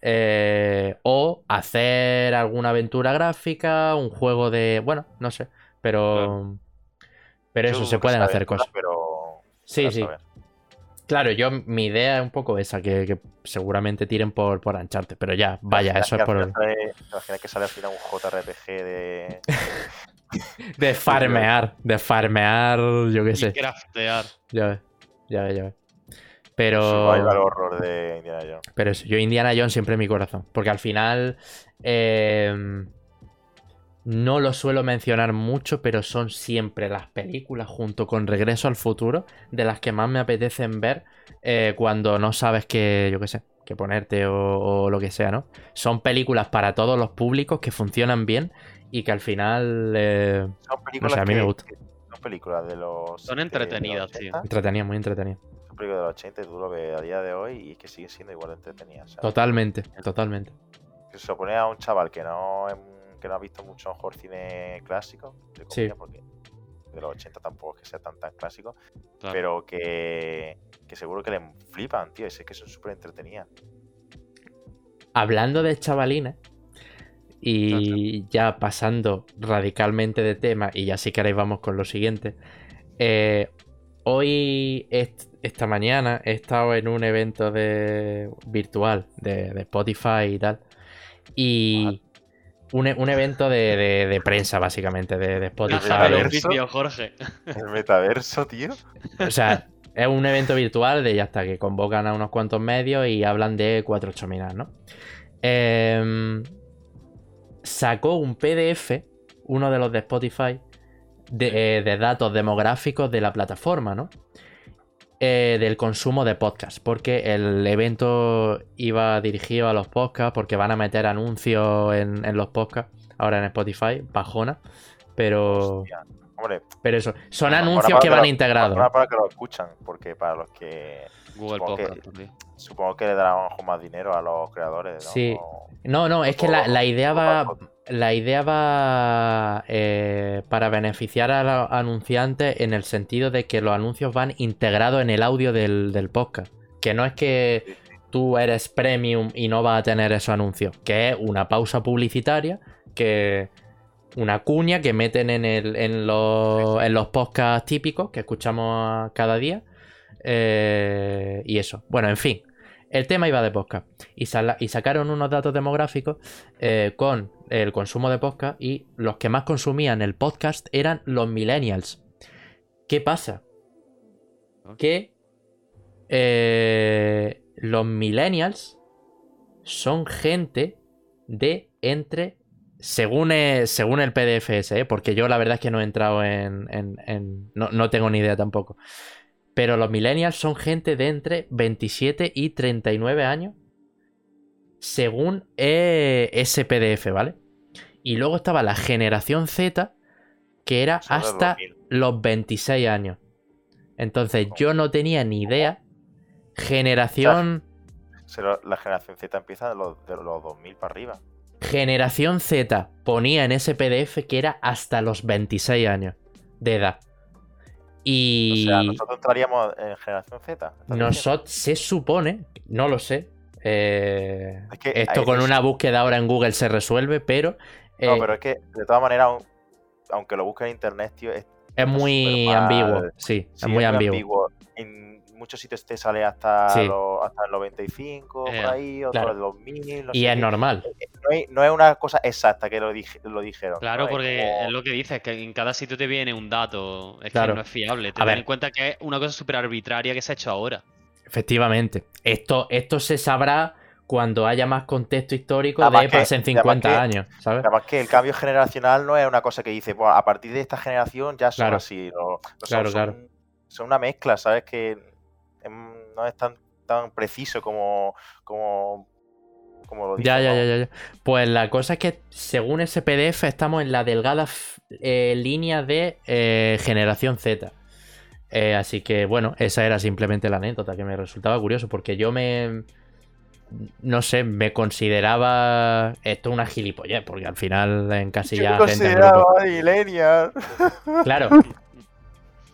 Eh, o hacer alguna aventura gráfica, un juego de. Bueno, no sé. Pero. Pero eso, se pueden hacer cosas. Pero... Sí, sí. Claro, yo mi idea es un poco esa, que, seguramente tiren por, por ancharte, pero ya, vaya, eso es por. Imagina que sale al final un JRPG de. de farmear, de farmear, yo qué sé. Y craftear. Ya ves, ya ves, ya ves. Pero. el horror de Indiana Jones. Pero eso, yo Indiana Jones siempre en mi corazón. Porque al final. Eh, no lo suelo mencionar mucho, pero son siempre las películas junto con Regreso al Futuro de las que más me apetecen ver eh, cuando no sabes qué, yo qué sé, qué ponerte o, lo que sea, ¿no? Son películas para todos los públicos que funcionan bien y que al final, eh, son películas a mí me gusta. Son películas de los... Son entretenidas, tío. Entretenidas, muy entretenidas de los 80 y tú lo ves a día de hoy y es que sigue siendo igual entretenido. Totalmente, totalmente. Se supone a un chaval que no, que no ha visto mucho mejor cine clásico, de porque de los 80 tampoco es que sea tan tan clásico, pero que, que seguro que le flipan, tío, es que son súper entretenidas. Hablando de chavalines, y ya pasando radicalmente de tema, y ya si queréis vamos con lo siguiente. Eh, hoy, esta mañana he estado en un evento de virtual de, Spotify y tal. Y un, evento de, prensa, básicamente, de, Spotify. El Jorge. El metaverso, tío. O sea, es un evento virtual de ya está, que convocan a unos cuantos medios y hablan de 4 minas, ¿no? Em, sacó un PDF, uno de los de Spotify, de, de datos demográficos de la plataforma, ¿no? Eh, del consumo de podcast, porque el evento iba dirigido a los podcasts, porque van a meter anuncios en, los podcasts, ahora en Spotify, bajona, pero... pero eso, son anuncios que van integrados. para que lo escuchan, porque para los que... Google supongo Podcast, que, Supongo que le darán más dinero a los creadores. ¿no? Sí. No, no, es que la, idea va la idea va eh, para beneficiar a los anunciantes en el sentido de que los anuncios van integrados en el audio del, podcast. Que no es que tú eres premium y no vas a tener esos anuncios, que es una pausa publicitaria, que una cuña que meten en, el, en, los, en podcasts típicos que escuchamos cada día Eh, y eso. Bueno, en fin. El tema iba de podcast. Y, y sacaron unos datos demográficos eh, con el consumo de podcast y los que más consumían el podcast eran los millennials. ¿Qué pasa? Que eh, los millennials son gente de entre según, según el PDFS, ¿eh? porque yo la verdad es que no he entrado en... no, tengo ni idea tampoco. Pero los millennials son gente de entre 27 y 39 años, según eh, ese PDF, ¿vale? Y luego estaba la generación Z, que era hasta los 26 años. Entonces yo no tenía ni idea. Generación... la generación Z empieza de los, de los 2000 para arriba. Generación Z ponía en ese PDF que era hasta los 26 años de edad. Y. O sea, nosotros entraríamos en generación Z. Nosotros se supone, no lo sé. Eh, esto con una búsqueda ahora en Google se resuelve, pero. no, eh, pero es que de todas maneras, aunque lo busques en internet, tío, es, muy ambiguo. Sí, es muy, ambiguo muchos sitios te sale hasta, los, hasta el 95, por ahí, otros de 2000. y es normal. No, es una cosa exacta que lo, lo dijeron. Claro, porque es lo que dices, que en cada sitio te viene un dato. Es que no es fiable. Te en cuenta que es una cosa súper arbitraria que se ha hecho ahora. Efectivamente. Esto, esto se sabrá cuando haya más contexto histórico de pasen 50 años, ¿sabes? Además que el cambio generacional no es una cosa que dice, a partir de esta generación ya son así. claro, claro. son, una mezcla, ¿sabes? Que no es tan, tan preciso como, como, como lo dice. Ya, ya, ya, ya. Pues la cosa es que según ese PDF estamos en la delgada eh, línea de eh, generación Z. Eh, así que bueno, esa era simplemente la anécdota que me resultaba curioso porque yo me... No sé, me consideraba esto una gilipollez, porque al final en casi ya... Me consideraba Claro,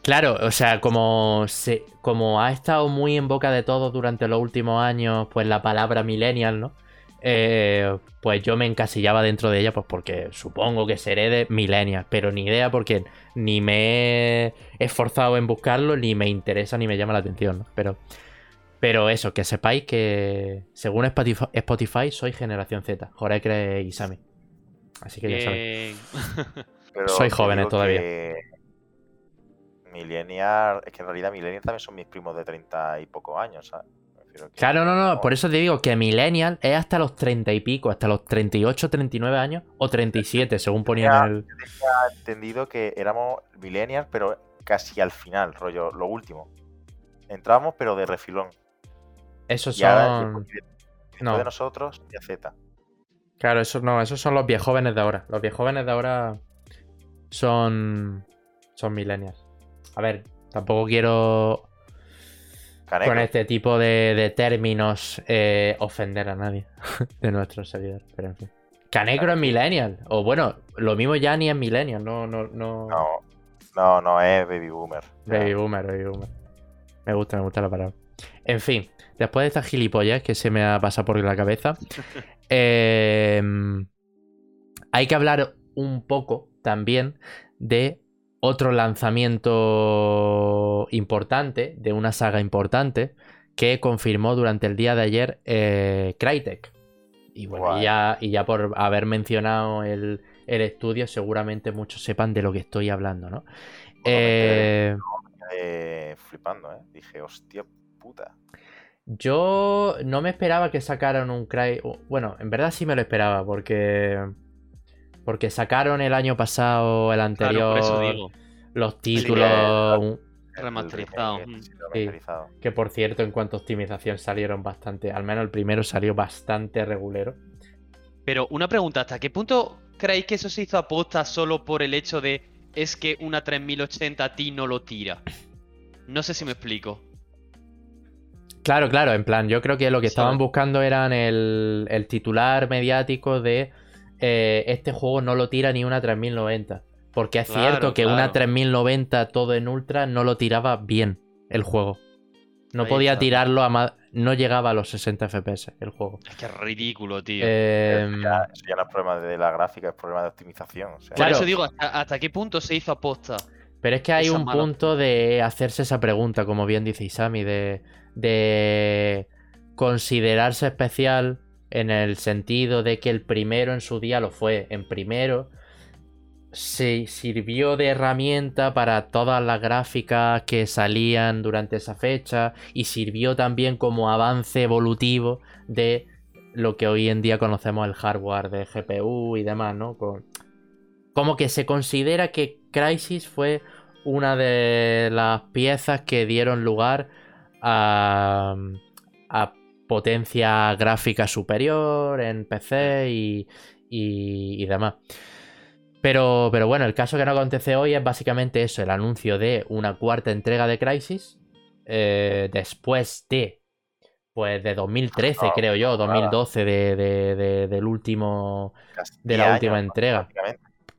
Claro, o sea, como, se, como ha estado muy en boca de todos durante los últimos años, pues la palabra millennial, ¿no? Eh, pues yo me encasillaba dentro de ella, pues porque supongo que seré de millennial, pero ni idea porque ni me he esforzado en buscarlo, ni me interesa, ni me llama la atención, ¿no? Pero, pero eso, que sepáis que según Spotify, soy generación Z, Jorekre y Sami. Así que ya sabéis. Soy jóvenes todavía. Millennial, es que en realidad Millennial también son mis primos de 30 y pocos años, ¿sabes? Claro, no, no, por eso te digo que Millennial es hasta los 30 y pico, hasta los 38, 39 años o 37, según ponía en el. Tenía entendido que éramos Millennials, pero casi al final, rollo, lo último. Entramos, pero de refilón. Esos son. no. de nosotros y a Z. Claro, esos no, esos son los viejóvenes de ahora. Los viejóvenes de ahora son. Son millennials. A ver, tampoco quiero con este tipo de, términos eh, ofender a nadie de nuestros seguidores. Pero en fin. Canecro es millennial. O bueno, lo mismo ya ni es millennial. No, no, no. No, no, es baby boomer. Baby boomer, baby boomer. Me gusta, me gusta la palabra. En fin, después de estas gilipollas que se me ha pasado por la cabeza, em, hay que hablar un poco también de otro lanzamiento importante de una saga importante que confirmó durante el día de ayer eh, Crytek. Y bueno, y, ya, y ya, por haber mencionado el, estudio, seguramente muchos sepan de lo que estoy hablando, ¿no? Eh, eh, flipando, ¿eh? Dije, hostia puta. Yo no me esperaba que sacaran un Cry. Bueno, en verdad sí me lo esperaba, porque porque sacaron el año pasado, el anterior, los títulos remasterizados. que por cierto, en cuanto a optimización salieron bastante, al menos el primero salió bastante regulero. Pero una pregunta, ¿hasta qué punto creéis que eso se hizo aposta solo por el hecho de es que una 3080 a ti no lo tira? No sé si me explico. Claro, claro, en plan, yo creo que lo que estaban buscando eran el, el titular mediático de eh, este juego no lo tira ni una 3090. Porque es cierto que una 3090 todo en ultra no lo tiraba bien el juego. No podía tirarlo a más. No llegaba a los 60 FPS el juego. Es que es ridículo, tío. Eh... Eso, ya, no es problema de la gráfica, es problema de optimización. Claro, eso digo, ¿hasta, qué punto se hizo aposta? Pero es que hay un punto de hacerse esa pregunta, como bien dice Isami, de, de considerarse especial en el sentido de que el primero en su día lo fue. En primero se sirvió de herramienta para todas las gráficas que salían durante esa fecha y sirvió también como avance evolutivo de lo que hoy en día conocemos el hardware de GPU y demás, ¿no? Como que se considera que Crisis fue una de las piezas que dieron lugar a, a potencia gráfica superior en PC y, y demás. Pero, pero bueno, el caso que no acontece hoy es básicamente eso, el anuncio de una cuarta entrega de Crisis. Eh, después de. Pues de 2013, creo yo, 2012 de, del último. de la última entrega.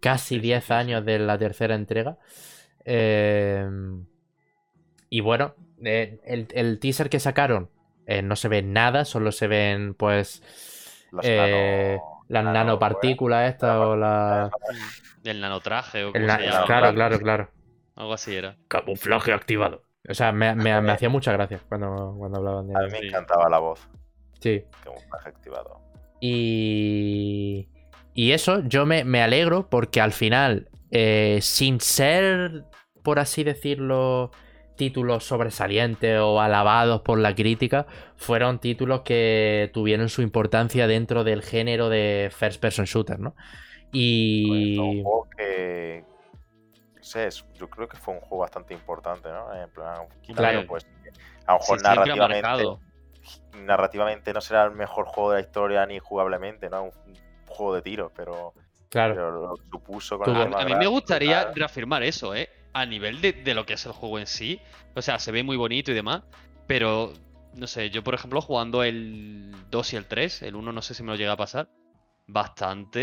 Casi 10 años de la tercera entrega. Eh, y bueno, eh, el, teaser que sacaron no se ve nada, solo se ven pues las nanopartículas estas o la... El nanotraje o como Claro, claro, claro. Algo así era. Camuflaje activado. O sea, me, me, hacía mucha gracia cuando, cuando hablaban de A mí me encantaba la voz. Sí. Camuflaje activado. Y... Y eso, yo me, me alegro porque al final, eh, sin ser, por así decirlo, títulos sobresalientes o alabados por la crítica fueron títulos que tuvieron su importancia dentro del género de first person shooter, ¿no? Y. un juego que. No sé, yo creo que fue un juego bastante importante, ¿no? En plan, claro. pues. A lo mejor narrativamente. Narrativamente no será el mejor juego de la historia ni jugablemente, ¿no? Un, juego de tiro, pero. Claro. lo supuso con a, a mí me gustaría reafirmar eso, ¿eh? A nivel de, lo que es el juego en sí. O sea, se ve muy bonito y demás. Pero, no sé, yo por ejemplo jugando el 2 y el 3, el 1 no sé si me lo llega a pasar. Bastante.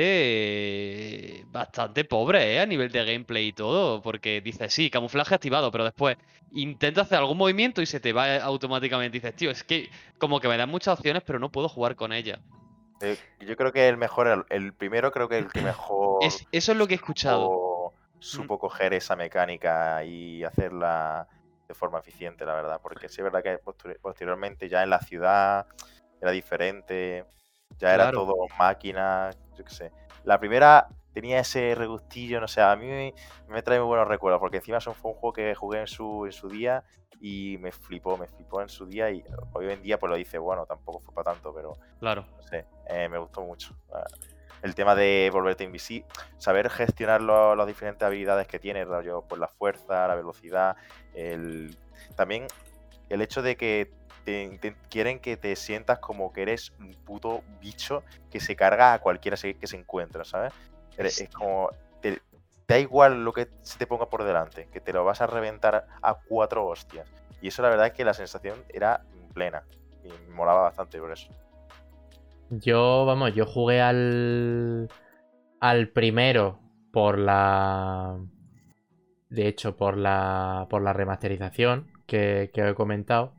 Bastante pobre, ¿eh? A nivel de gameplay y todo. Porque dice, sí, camuflaje activado, pero después intenta hacer algún movimiento y se te va automáticamente. Dices, tío, es que como que me dan muchas opciones, pero no puedo jugar con ella. Eh, yo creo que el mejor, el, primero creo que el que mejor. eso es lo que he escuchado supo coger esa mecánica y hacerla de forma eficiente, la verdad. Porque sí es verdad que posteriormente ya en la ciudad era diferente, ya era todo máquina, yo qué sé. La primera tenía ese regustillo, no sé, a mí me, trae muy buenos recuerdos, porque encima fue un juego que jugué en su, en su día y me flipó, me flipó en su día y hoy en día pues lo dice, bueno, tampoco fue para tanto, pero claro. no sé, eh, me gustó mucho el tema de volverte invisible, saber gestionar las diferentes habilidades que tiene, rollo, pues la fuerza, la velocidad, el... también el hecho de que te, quieren que te sientas como que eres un puto bicho que se carga a cualquiera que se encuentra, ¿sabes? Es como, te, da igual lo que se te ponga por delante, que te lo vas a reventar a cuatro hostias. Y eso la verdad es que la sensación era plena y me molaba bastante por eso. Yo, vamos, yo jugué al. al primero por la. De hecho, por la. por la remasterización que, que he comentado.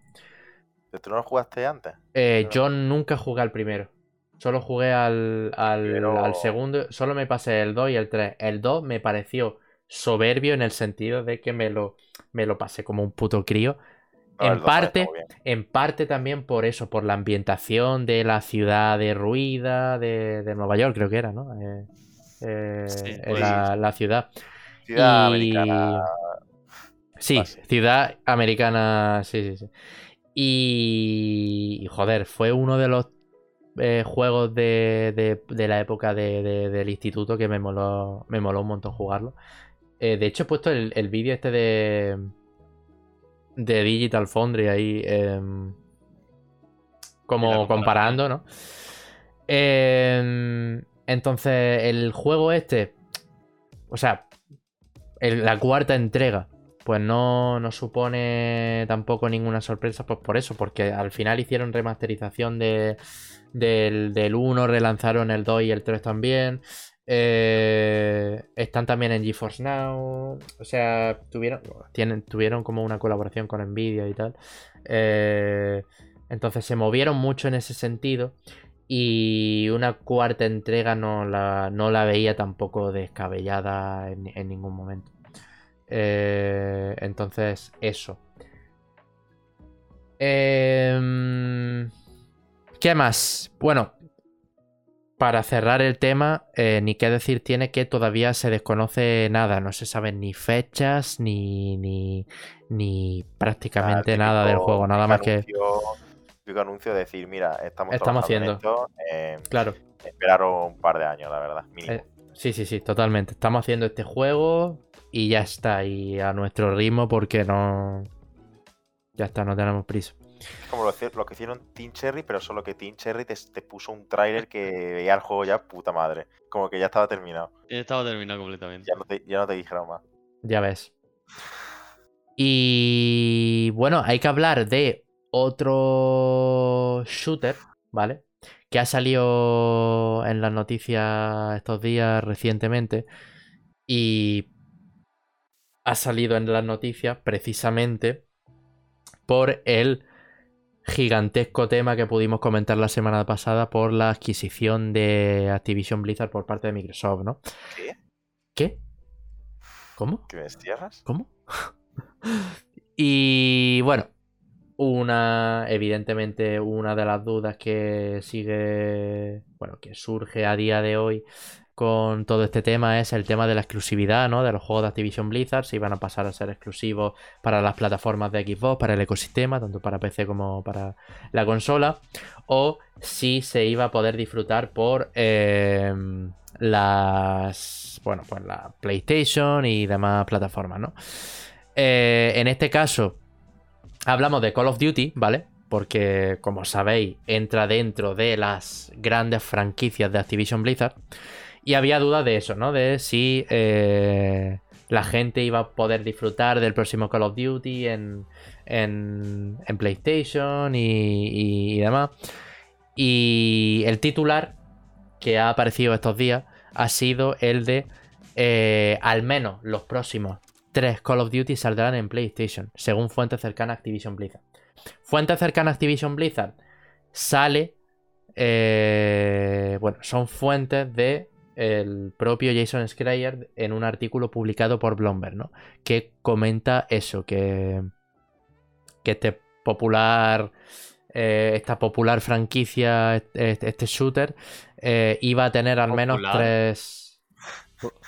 ¿Tú no lo jugaste antes? Eh, yo nunca jugué al primero. Solo jugué al, al, al, segundo. Solo me pasé el 2 y el 3. El 2 me pareció soberbio en el sentido de que me lo, me lo pasé como un puto crío en, parte, en parte también por eso, por la ambientación de la ciudad derruida de, de Nueva York, creo que era, ¿no? Eh, eh, la, ciudad. Ciudad americana. Sí, ciudad americana, sí, sí, sí. Y, joder, fue uno de los eh, juegos de, de, la época del instituto que me moló, me moló un montón jugarlo. de hecho, he puesto el, el vídeo este de de Digital Foundry ahí. Em, como comparando, ¿no? Em, entonces, el juego este. O sea, la cuarta entrega. Pues no, no, supone tampoco ninguna sorpresa, pues por eso, porque al final hicieron remasterización de, del, del 1, relanzaron el 2 y el 3 también. Eh, están también en GeForce Now. O sea, tuvieron, tienen, tuvieron como una colaboración con Nvidia y tal. Eh, entonces se movieron mucho en ese sentido. Y una cuarta entrega no la, no la veía tampoco descabellada en, ningún momento. Eh, entonces, eso. Em, ¿Qué más? Bueno, para cerrar el tema, eh, ni qué decir tiene que todavía se desconoce nada, no se saben ni fechas ni, ni, ni prácticamente nada del juego, nada más que... Típico anuncio de decir, mira, estamos, estamos haciendo. claro. Esperaron un par de años, la verdad. Eh, sí, sí, sí, totalmente. Estamos haciendo este juego y ya está, y a nuestro ritmo porque no... Ya está, no tenemos prisa. Es como lo, que hicieron Team Cherry, pero solo que Team Cherry te, puso un tráiler que veía el juego ya puta madre. Como que ya estaba terminado. Ya estaba terminado completamente. Ya no te, ya no te dijeron más. Ya ves. Y bueno, hay que hablar de otro shooter, ¿vale? Que ha salido en las noticias estos días recientemente. Y ha salido en las noticias precisamente por el gigantesco tema que pudimos comentar la semana pasada por la adquisición de Activision Blizzard por parte de Microsoft, ¿no? ¿Qué? ¿Qué? ¿Cómo? ¿Que me cierras? ¿Cómo? y bueno, una, evidentemente, una de las dudas que sigue, bueno, que surge a día de hoy con todo este tema es el tema de la exclusividad, ¿no? De los juegos de Activision Blizzard, si van a pasar a ser exclusivos para las plataformas de Xbox, para el ecosistema, tanto para PC como para la consola, o si se iba a poder disfrutar por em, las, bueno, pues la PlayStation y demás plataformas, ¿no? Eh, en este caso, hablamos de Call of Duty, ¿vale? Porque, como sabéis, entra dentro de las grandes franquicias de Activision Blizzard. Y había dudas de eso, ¿no? De si eh, la gente iba a poder disfrutar del próximo Call of Duty en, en, PlayStation y, demás. Y el titular que ha aparecido estos días ha sido el de eh, al menos los próximos tres Call of Duty saldrán en PlayStation, según fuentes cercanas a Activision Blizzard. Fuentes cercanas a Activision Blizzard sale. Eh, bueno, son fuentes de el propio Jason Schreier en un artículo publicado por Bloomberg, ¿no? Que comenta eso, que, que este popular, eh, esta popular franquicia, este, este shooter, eh, iba a tener al menos tres...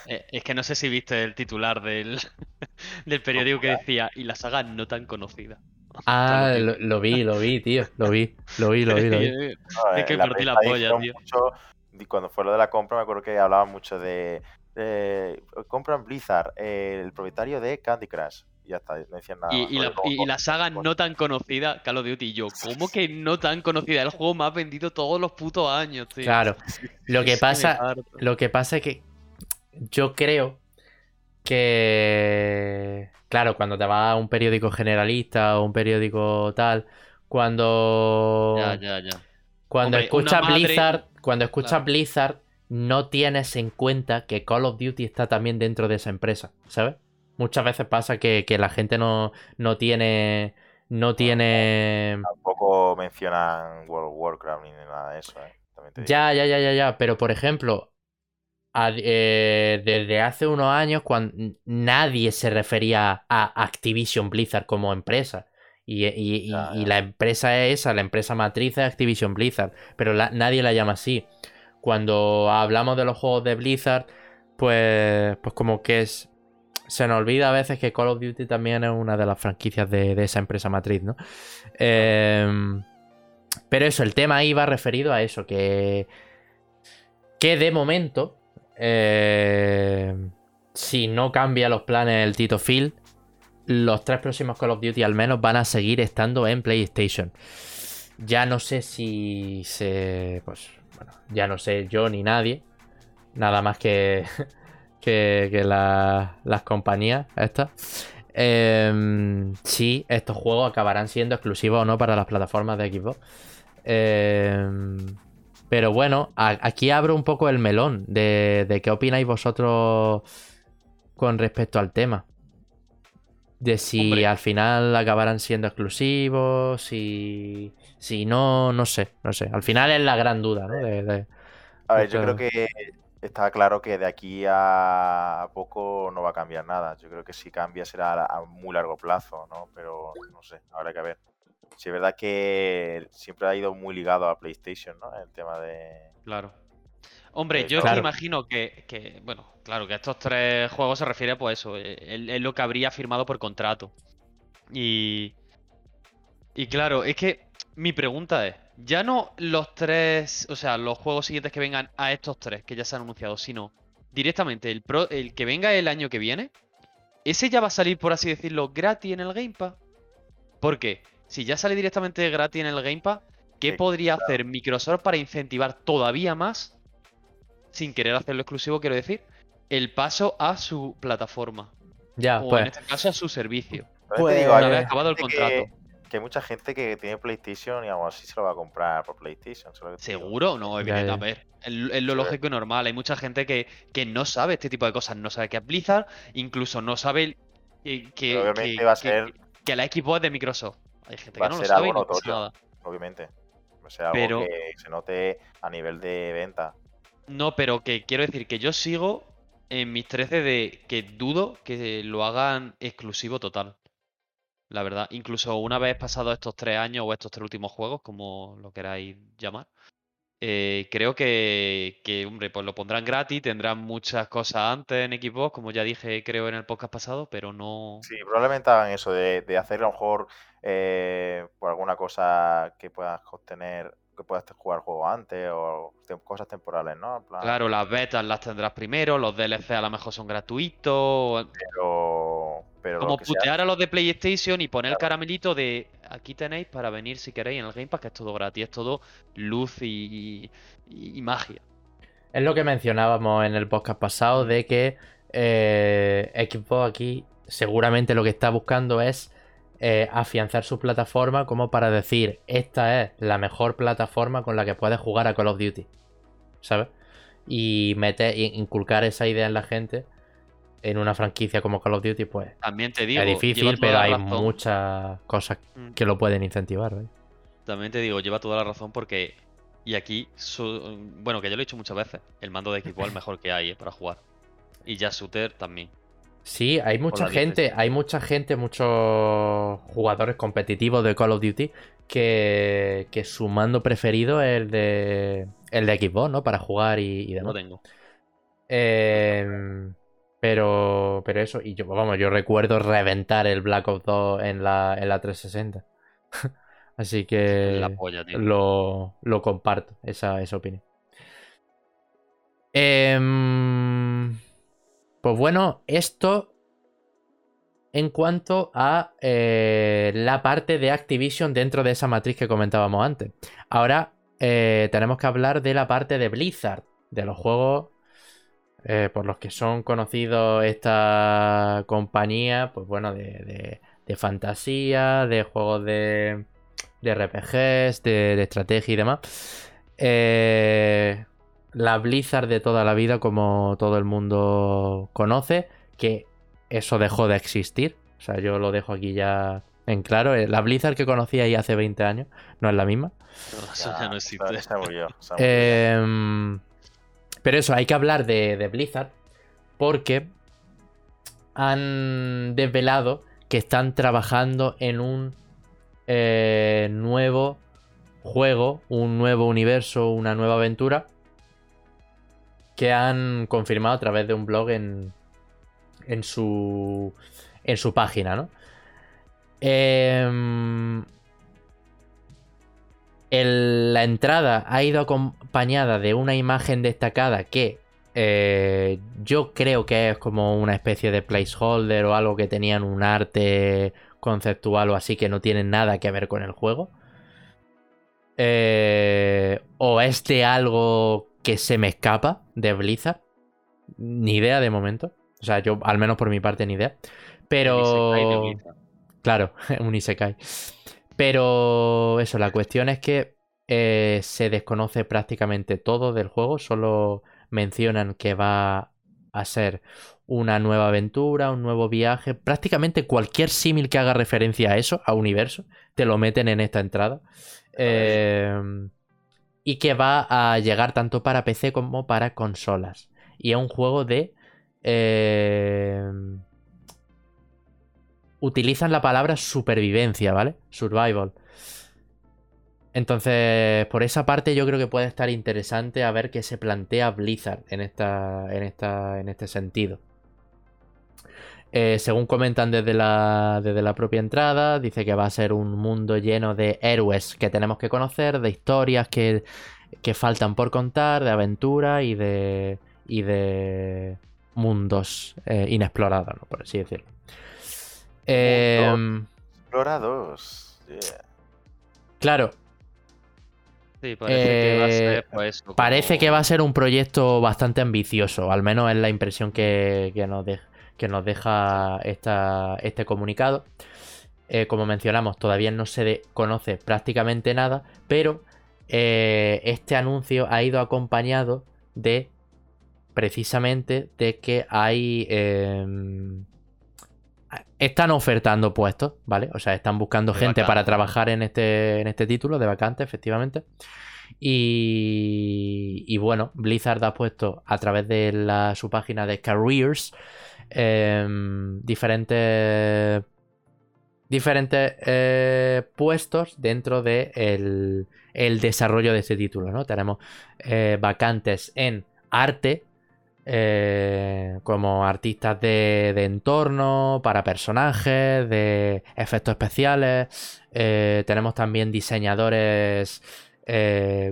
Eh, es que no sé si viste el titular del, del periódico que decía, y la saga no tan conocida. Ah, lo, vi, lo vi, tío. Lo vi, lo vi, lo vi. Lo vi. es que la polla, tío cuando fue lo de la compra, me acuerdo que hablaban mucho de. compran Blizzard, el propietario de Candy Crush. Y ya está, no decían nada. Y, la, saga no tan conocida, Call of Duty. Y yo, ¿cómo que no tan conocida? El juego más vendido todos los putos años, tío. Claro. Lo que pasa, lo que pasa es que yo creo que. Claro, cuando te vas a un periódico generalista o un periódico tal, cuando. Ya, ya, ya. Cuando escuchas Blizzard, cuando escuchas Blizzard, no tienes en cuenta que Call of Duty está también dentro de esa empresa, ¿sabes? Muchas veces pasa que, la gente no, no tiene. No tiene. Tampoco mencionan World of Warcraft ni nada de eso, ¿eh? Ya, ya, ya, ya, ya. Pero por ejemplo, eh, desde hace unos años, cuando nadie se refería a Activision Blizzard como empresa. Y, la empresa es esa, la empresa matriz es Activision Blizzard, pero nadie la llama así. Cuando hablamos de los juegos de Blizzard, pues, pues como que es, se nos olvida a veces que Call of Duty también es una de las franquicias de, esa empresa matriz, ¿no? Em, pero eso, el tema ahí va referido a eso, que, que de momento, eh, si no cambia los planes el Tito Phil, los tres próximos Call of Duty al menos van a seguir estando en PlayStation. Ya no sé si se. Pues, bueno, ya no sé yo ni nadie. Nada más que. que, las compañías estas. Em, si estos juegos acabarán siendo exclusivos o no para las plataformas de Xbox. Em, pero bueno, aquí abro un poco el melón de qué opináis vosotros con respecto al tema. De si al final acabarán siendo exclusivos, si, si no, no sé, no sé. Al final es la gran duda, ¿no? a ver, yo creo que está claro que de aquí a poco no va a cambiar nada. Yo creo que si cambia será a muy largo plazo, ¿no? Pero no sé, habrá que ver. Sí, es verdad que siempre ha ido muy ligado a PlayStation, ¿no? El tema de. Claro. Hombre, yo me imagino que, bueno, claro, que estos tres juegos se refiere pues eso, es eh, lo que habría firmado por contrato. Y. Y claro, es que mi pregunta es, ya no los tres, o sea, los juegos siguientes que vengan a estos tres que ya se han anunciado, sino directamente el, el que venga el año que viene, ese ya va a salir, por así decirlo, gratis en el Game Pass. ¿Por qué? Si ya sale directamente gratis en el Game Pass, ¿qué podría hacer Microsoft para incentivar todavía más, sin querer hacerlo exclusivo, quiero decir, el paso a su plataforma? Ya, o pues. en este caso a su servicio. Pues, digo, una vez acabado el contrato. Que, hay mucha gente que tiene PlayStation y aún así se lo va a comprar por PlayStation. ¿Seguro? No, evidentemente. A ver, es, lo lógico y normal. Hay mucha gente que, que, no sabe este tipo de cosas. No sabe qué es Blizzard, incluso no sabe que, que, obviamente va a ser... que la Xbox es de Microsoft. Hay gente que no lo sabe algo notorio, obviamente. O sea, algo que se note a nivel de venta. No, pero que quiero decir que yo sigo en mis 13 de que dudo que lo hagan exclusivo total. La verdad, incluso una vez pasados estos tres años o estos tres últimos juegos, como lo queráis llamar, eh, creo que, hombre, pues lo pondrán gratis, tendrán muchas cosas antes en Xbox, como ya dije, creo en el podcast pasado, pero no. Sí, probablemente hagan eso, de, de hacer a lo mejor eh, por alguna cosa que puedas obtener, que puedas jugar el juego antes o cosas temporales, ¿no? Claro, las betas las tendrás primero, los DLC a lo mejor son gratuitos. Pero. pero como putear a los de PlayStation y poner el caramelito de aquí tenéis para venir si queréis en el Game Pass, que es todo gratis, es todo luz y, magia. Es lo que mencionábamos en el podcast pasado de que eh, Xbox aquí seguramente lo que está buscando es eh, afianzar su plataforma como para decir, esta es la mejor plataforma con la que puedes jugar a Call of Duty. ¿Sabes? Y meter, inculcar esa idea en la gente en una franquicia como Call of Duty, pues también te digo, es difícil, pero hay muchas cosas mm. que lo pueden incentivar. También te digo, lleva toda la razón porque, y aquí, bueno, que yo lo he dicho muchas veces, el mando de equipo es el mejor que hay eh, para jugar. Y ya Shooter también. Sí, hay mucha gente, hay mucha gente, muchos jugadores competitivos de Call of Duty que, que su mando preferido es el de, el de Xbox, ¿no? Para jugar y, demás. No tengo. Em, pero, pero eso, y yo, vamos, yo recuerdo reventar el Black Ops 2 en la, en la 360. Así que lo, lo, comparto, esa, esa opinión. Eh, pues bueno, esto en cuanto a eh, la parte de Activision dentro de esa matriz que comentábamos antes. Ahora eh, tenemos que hablar de la parte de Blizzard, de los juegos eh, por los que son conocidos esta compañía, pues bueno, de, fantasía, de juegos de, de RPGs, de, de, estrategia y demás. La Blizzard de toda la vida, como todo el mundo conoce, que eso dejó de existir. O sea, yo lo dejo aquí ya en claro. Eh, la Blizzard que conocía ahí hace 20 años no es la misma. eso ya no existe. Pero eso, hay que hablar de, Blizzard porque han desvelado que están trabajando en un eh, nuevo juego, un nuevo universo, una nueva aventura que han confirmado a través de un blog en, en, su, en su página, ¿no? Em, la entrada ha ido acompañada de una imagen destacada que eh, yo creo que es como una especie de placeholder o algo que tenían un arte conceptual o así que no tiene nada que ver con el juego. Eh, o es de algo que se me escapa de Blizzard. Ni idea de momento. O sea, yo, al menos por mi parte, ni idea. Pero. Claro, un Isekai. Pero eso, la cuestión es que eh, se desconoce prácticamente todo del juego. Solo mencionan que va a ser una nueva aventura, un nuevo viaje. Prácticamente cualquier símil que haga referencia a eso, a universo, te lo meten en esta entrada. Eh, y que va a llegar tanto para PC como para consolas. Y es un juego de... Eh, utilizan la palabra supervivencia, ¿vale? Survival. Entonces, por esa parte yo creo que puede estar interesante a ver qué se plantea Blizzard en, esta, en, esta, en este sentido. Eh, según comentan desde la, desde la propia entrada, dice que va a ser un mundo lleno de héroes que tenemos que conocer, de historias que, faltan por contar, de aventura y de, y de mundos eh, inexplorados, por así decirlo. Em, explorados. Claro. Sí, parece, que va a ser, pues, parece que va a ser un proyecto bastante ambicioso, al menos es la impresión que, que nos deja que nos deja este comunicado. Eh, como mencionamos, todavía no se conoce prácticamente nada, pero eh, este anuncio ha ido acompañado de precisamente de que hay... Em, están ofertando puestos, ¿vale? O sea, están buscando gente para trabajar en este, en este título de vacante, efectivamente. Y, y, bueno, Blizzard ha puesto a través de su página de Careers Em, diferentes eh, puestos dentro del de el desarrollo de este título. ¿no? Tenemos eh, vacantes en arte, eh, como artistas de, de, entorno, para personajes, de efectos especiales. tenemos también diseñadores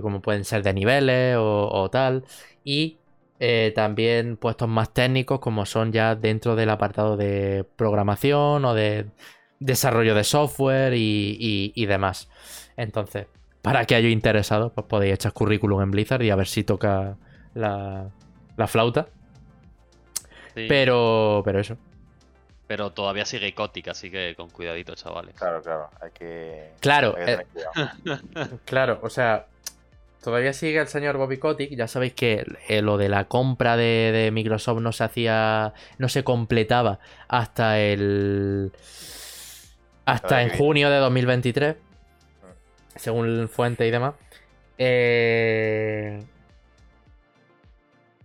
como pueden ser de niveles o, o tal. Y eh, también puestos más técnicos como son ya dentro del apartado de programación o de desarrollo de software y, demás. Entonces, para que haya interesado, pues podéis echar currículum en Blizzard y a ver si toca la, flauta. Pero, pero eso. Pero todavía sigue icótica, así que con cuidadito, chavales. Claro, claro, hay que. Claro, eh, claro, o sea, Todavía sigue el señor Bobby Kotick. Ya sabéis que eh, lo de la compra de, Microsoft no se hacía. no se completaba hasta el. hasta en junio de 2023. Ah. Según fuente y demás. Eh,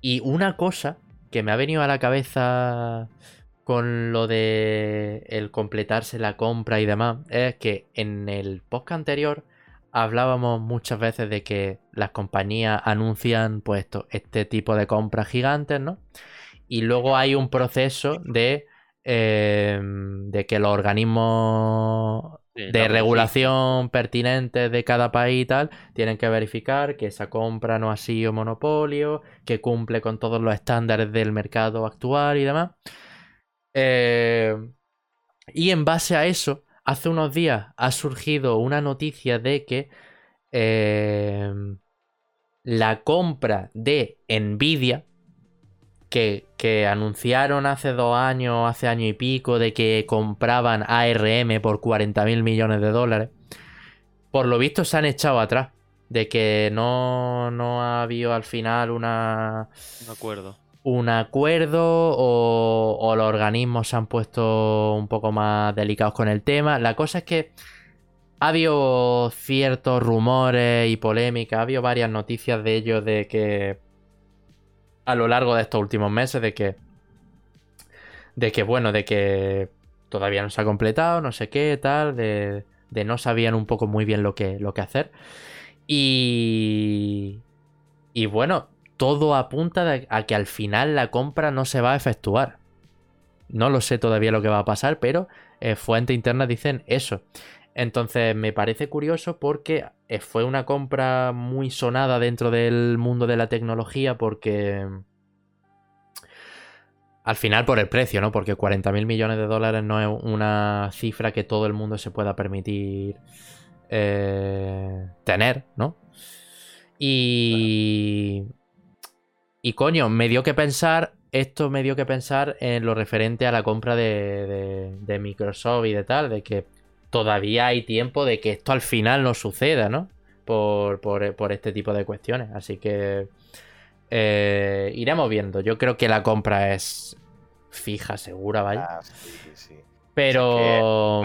y una cosa que me ha venido a la cabeza con lo de el completarse la compra y demás es que en el podcast anterior hablábamos muchas veces de que las compañías anuncian pues este tipo de compras gigantes, ¿no? Y luego hay un proceso de, em, de que los organismos de regulación pertinentes de cada país y tal tienen que verificar que esa compra no ha sido monopolio, que cumple con todos los estándares del mercado actual y demás. Eh, y en base a eso, hace unos días ha surgido una noticia de que em, la compra de Nvidia, que, anunciaron hace dos años, hace año y pico, de que compraban ARM por 40 mil millones de dólares, por lo visto se han echado atrás. De que no, no ha habido al final una. Un acuerdo un acuerdo o, los organismos se han puesto un poco más delicados con el tema. La cosa es que ha habido ciertos rumores y polémicas, ha habido varias noticias de ello de que a lo largo de estos últimos meses de que de que bueno, de que todavía no se ha completado, no sé qué, tal, de, de no sabían un poco muy bien lo que, lo que hacer. Y y bueno, todo apunta a que al final la compra no se va a efectuar. No lo sé todavía lo que va a pasar, pero eh, fuentes internas dicen eso. Entonces me parece curioso porque eh, fue una compra muy sonada dentro del mundo de la tecnología porque... Al final por el precio, ¿no? Porque 40 mil millones de dólares no es una cifra que todo el mundo se pueda permitir eh, tener, ¿no? Y... Y coño, me dio que pensar, esto me dio que pensar en lo referente a la compra de, Microsoft y de tal, de que todavía hay tiempo de que esto al final no suceda, ¿no? Por, este tipo de cuestiones. Así que eh, iremos viendo. Yo creo que la compra es fija, segura, vaya. Ah, sí, sí. Pero,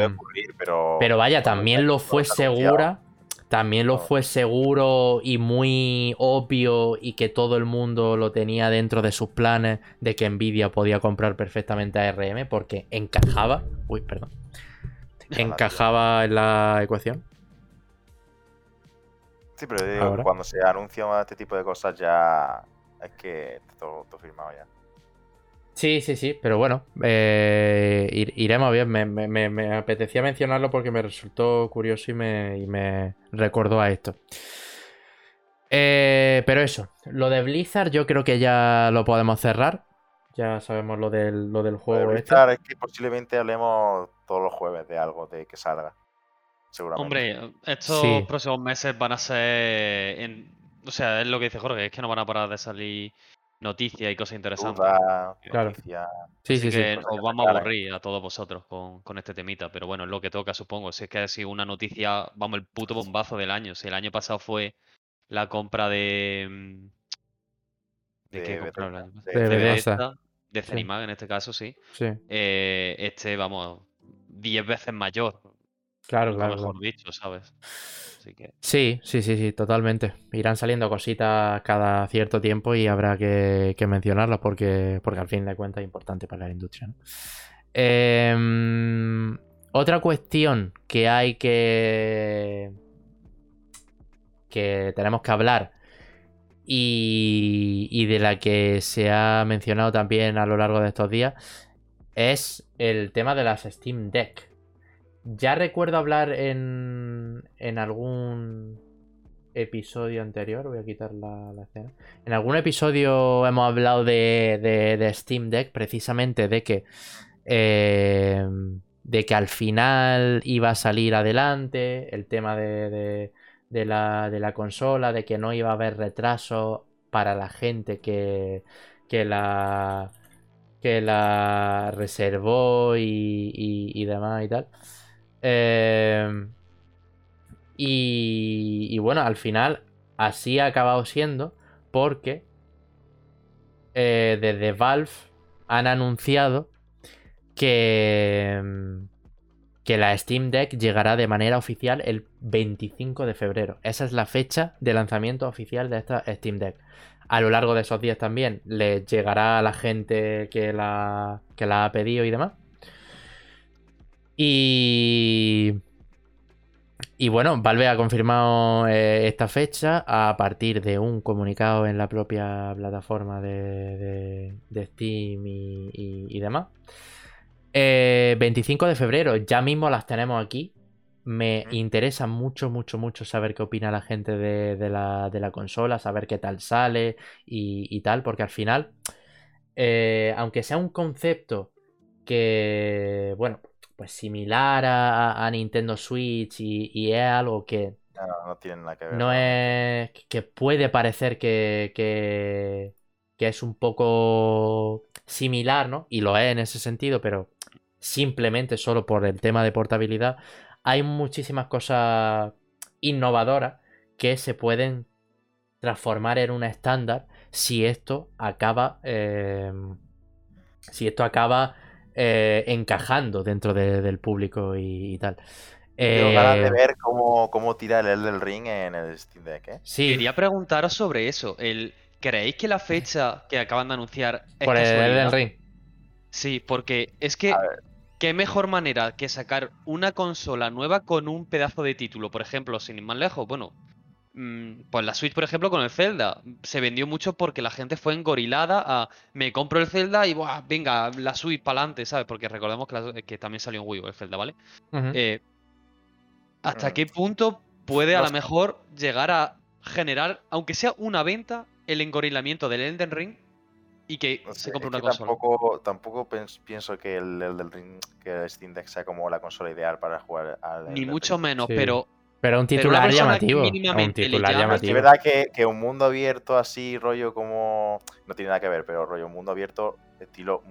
pero, vaya, también lo fue segura. También lo fue seguro y muy obvio y que todo el mundo lo tenía dentro de sus planes de que Nvidia podía comprar perfectamente ARM porque encajaba. Uy, perdón. Encajaba en la ecuación. Sí, pero cuando se anuncia este tipo de cosas ya es que todo, todo firmado ya. Sí, sí, sí, pero bueno, eh, iremos bien. Me, apetecía mencionarlo porque me resultó curioso y me, recordó a esto. Eh, pero eso, lo de Blizzard yo creo que ya lo podemos cerrar. Ya sabemos lo del, lo del juego. De este. Blizzard es que posiblemente hablemos todos los jueves de algo de que salga. Seguramente. Hombre, estos próximos meses van a ser. O sea, es lo que dice Jorge, es que no van a parar de salir noticias y cosas interesantes. claro. Sí, sí, que os vamos a aburrir a todos vosotros con, este temita, pero bueno, es lo que toca, supongo. Si es que ha sido una noticia, vamos, el puto bombazo del año. Si el año pasado fue la compra de. Mm, ¿De, qué compraron? De, de, de, de en este caso, sí. sí. Eh, este, vamos, 10 veces mayor. Claro, claro. Mejor dicho, ¿sabes? Sí, sí, sí, sí, totalmente. Irán saliendo cositas cada cierto tiempo y habrá que, mencionarlas porque, porque al fin de cuentas es importante para la industria. Em, otra cuestión que hay que. que tenemos que hablar y, y de la que se ha mencionado también a lo largo de estos días es el tema de las Steam Deck. Ya recuerdo hablar en, en algún episodio anterior, voy a quitar la, escena. En algún episodio hemos hablado de, de, Steam Deck, precisamente de que, eh, de que al final iba a salir adelante el tema de, de, la, de la consola, de que no iba a haber retraso para la gente que, que la que la reservó y, y demás y tal. Em, y, bueno, al final así ha acabado siendo porque eh, desde Valve han anunciado que, em, que la Steam Deck llegará de manera oficial el 25 de febrero. Esa es la fecha de lanzamiento oficial de esta Steam Deck. A lo largo de esos días también le llegará a la gente que la, que la ha pedido y demás. Y. Y bueno, Valve ha confirmado eh, esta fecha a partir de un comunicado en la propia plataforma de, Steam y, demás. 25 eh, de febrero, ya mismo las tenemos aquí. Me interesa mucho, mucho, mucho saber qué opina la gente de, la, consola, saber qué tal sale y, tal, porque al final, eh, aunque sea un concepto que, bueno, pues similar a, Nintendo Switch y, es algo que no, no tiene nada que ver. No es que puede parecer que, que, es un poco similar, ¿no? Y lo es en ese sentido, pero simplemente solo por el tema de portabilidad, hay muchísimas cosas innovadoras que se pueden transformar en un estándar si esto acaba. Eh, si esto acaba eh, encajando dentro del público y, tal. Tengo ganas de eh, ver cómo, cómo tira el del Ring en el Steam Deck. ¿eh? Sí. Quería preguntaros sobre eso. El, ¿Creéis que la fecha que acaban de anunciar es Por el Elden Ring. Sí, porque es que qué mejor manera que sacar una consola nueva con un pedazo de título. Por ejemplo, sin ir más lejos, bueno, pues la Switch, por ejemplo, con el Zelda, se vendió mucho porque la gente fue engorilada a me compro el Zelda y Buah, venga, la Switch para adelante, ¿sabes? Porque recordemos que, también salió en Wii U el Zelda, ¿vale? Eh, ¿Hasta qué punto puede a lo mejor llegar a generar, aunque sea una venta, el engorilamiento del Elden Ring y que se compre una consola? Tampoco, tampoco pienso que el Elden Ring, que el Steam Deck sea como la consola ideal para jugar al. Ni mucho menos, pero pero un titular llamativo. Un titular llamativo. Es verdad que, un mundo abierto así, rollo como. No tiene nada que ver, pero rollo un mundo abierto, estilo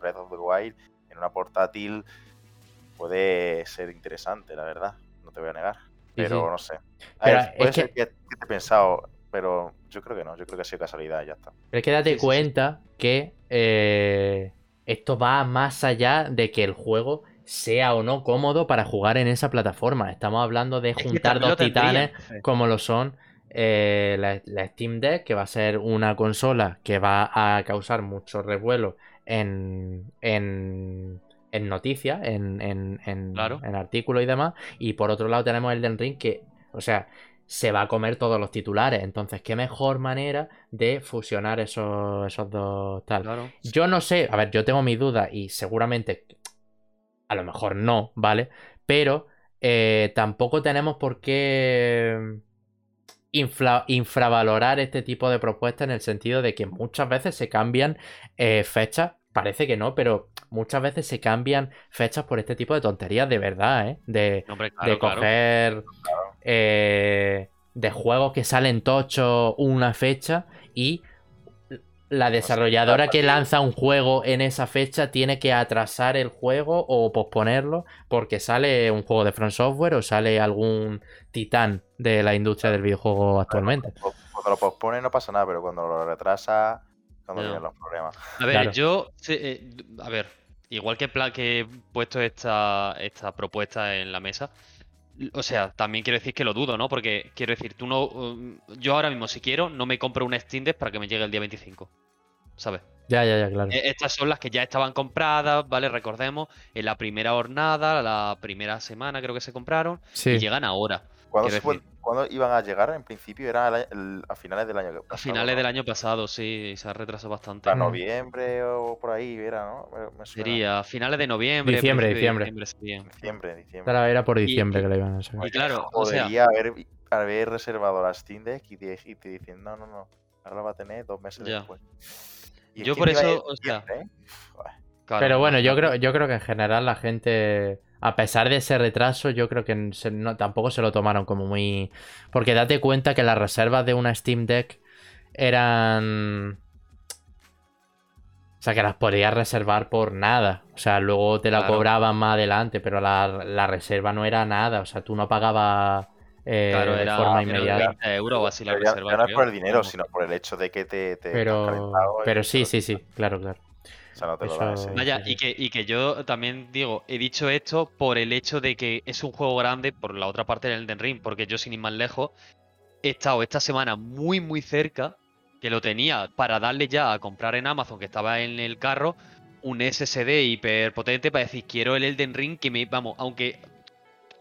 Breath of the Wild, en una portátil, puede ser interesante, la verdad. No te voy a negar. Pero no sé. puede ser que... te he pensado, pero yo creo que no. Yo creo que ha sido casualidad y ya está. Pero es que date cuenta que eh, esto va más allá de que el juego sea o no cómodo para jugar en esa plataforma. Estamos hablando de juntar dos titanes como lo son eh, la, Steam Deck, que va a ser una consola que va a causar mucho revuelo en, en, en noticias, en, en, en, en artículos y demás. Y por otro lado tenemos el Den Ring que, o sea, se va a comer todos los titulares. Entonces, qué mejor manera de fusionar esos, esos dos tal. Yo no sé, a ver, yo tengo mis dudas y seguramente a lo mejor no, ¿vale? Pero eh, tampoco tenemos por qué infravalorar este tipo de propuestas en el sentido de que muchas veces se cambian eh, fechas. Parece que no, pero muchas veces se cambian fechas por este tipo de tonterías de verdad, ¿eh? De, de coger eh, de juegos que salen tocho una fecha y la desarrolladora que lanza un juego en esa fecha tiene que atrasar el juego o posponerlo porque sale un juego de Front Software o sale algún titán de la industria del videojuego actualmente. Cuando lo pospone no pasa nada, pero cuando lo retrasa, cuando vienen los problemas. A ver, yo, eh, a ver, igual que, que he puesto esta, esta propuesta en la mesa, o sea, también quiero decir que lo dudo, ¿no? Porque quiero decir, tú no. Um, yo ahora mismo, si quiero, no me compro un Steam Deck para que me llegue el día 25. ¿Sabes? Ya, ya, ya, claro. E, estas son las que ya estaban compradas, ¿vale? Recordemos, en la primera jornada, la primera semana creo que se compraron, y llegan ahora. ¿Cuándo, iban a llegar? En principio era a finales del año pasado. A finales del año pasado, sí, se ha retrasado bastante. A noviembre o por ahí era, ¿no? Sería a finales de noviembre. Diciembre, diciembre. Diciembre, diciembre. Claro, era por diciembre que le iban a sacar. Y claro, o sea... haber, haber reservado la Steam Deck y te, y te dicen, no, no, no, ahora la va a tener dos meses después. Yo por eso, o sea... ¿eh? Pero bueno, yo creo, yo creo que en general la gente a pesar de ese retraso, yo creo que tampoco se lo tomaron como muy... Porque date cuenta que las reservas de una Steam Deck eran... O sea, que las podías reservar por nada. O sea, luego te la cobraban más adelante, pero la, reserva no era nada. O sea, tú no pagabas eh, de forma inmediata. euros o así la reserva. no es por el dinero, sino por el hecho de que te... pero, pero sí, sí, sí, claro, claro. Vaya, y que, y que yo también digo, he dicho esto por el hecho de que es un juego grande por la otra parte del Elden Ring, porque yo sin ir más lejos he estado esta semana muy muy cerca, que lo tenía para darle ya a comprar en Amazon, que estaba en el carro, un SSD hiper potente para decir, quiero el Elden Ring que me, vamos, aunque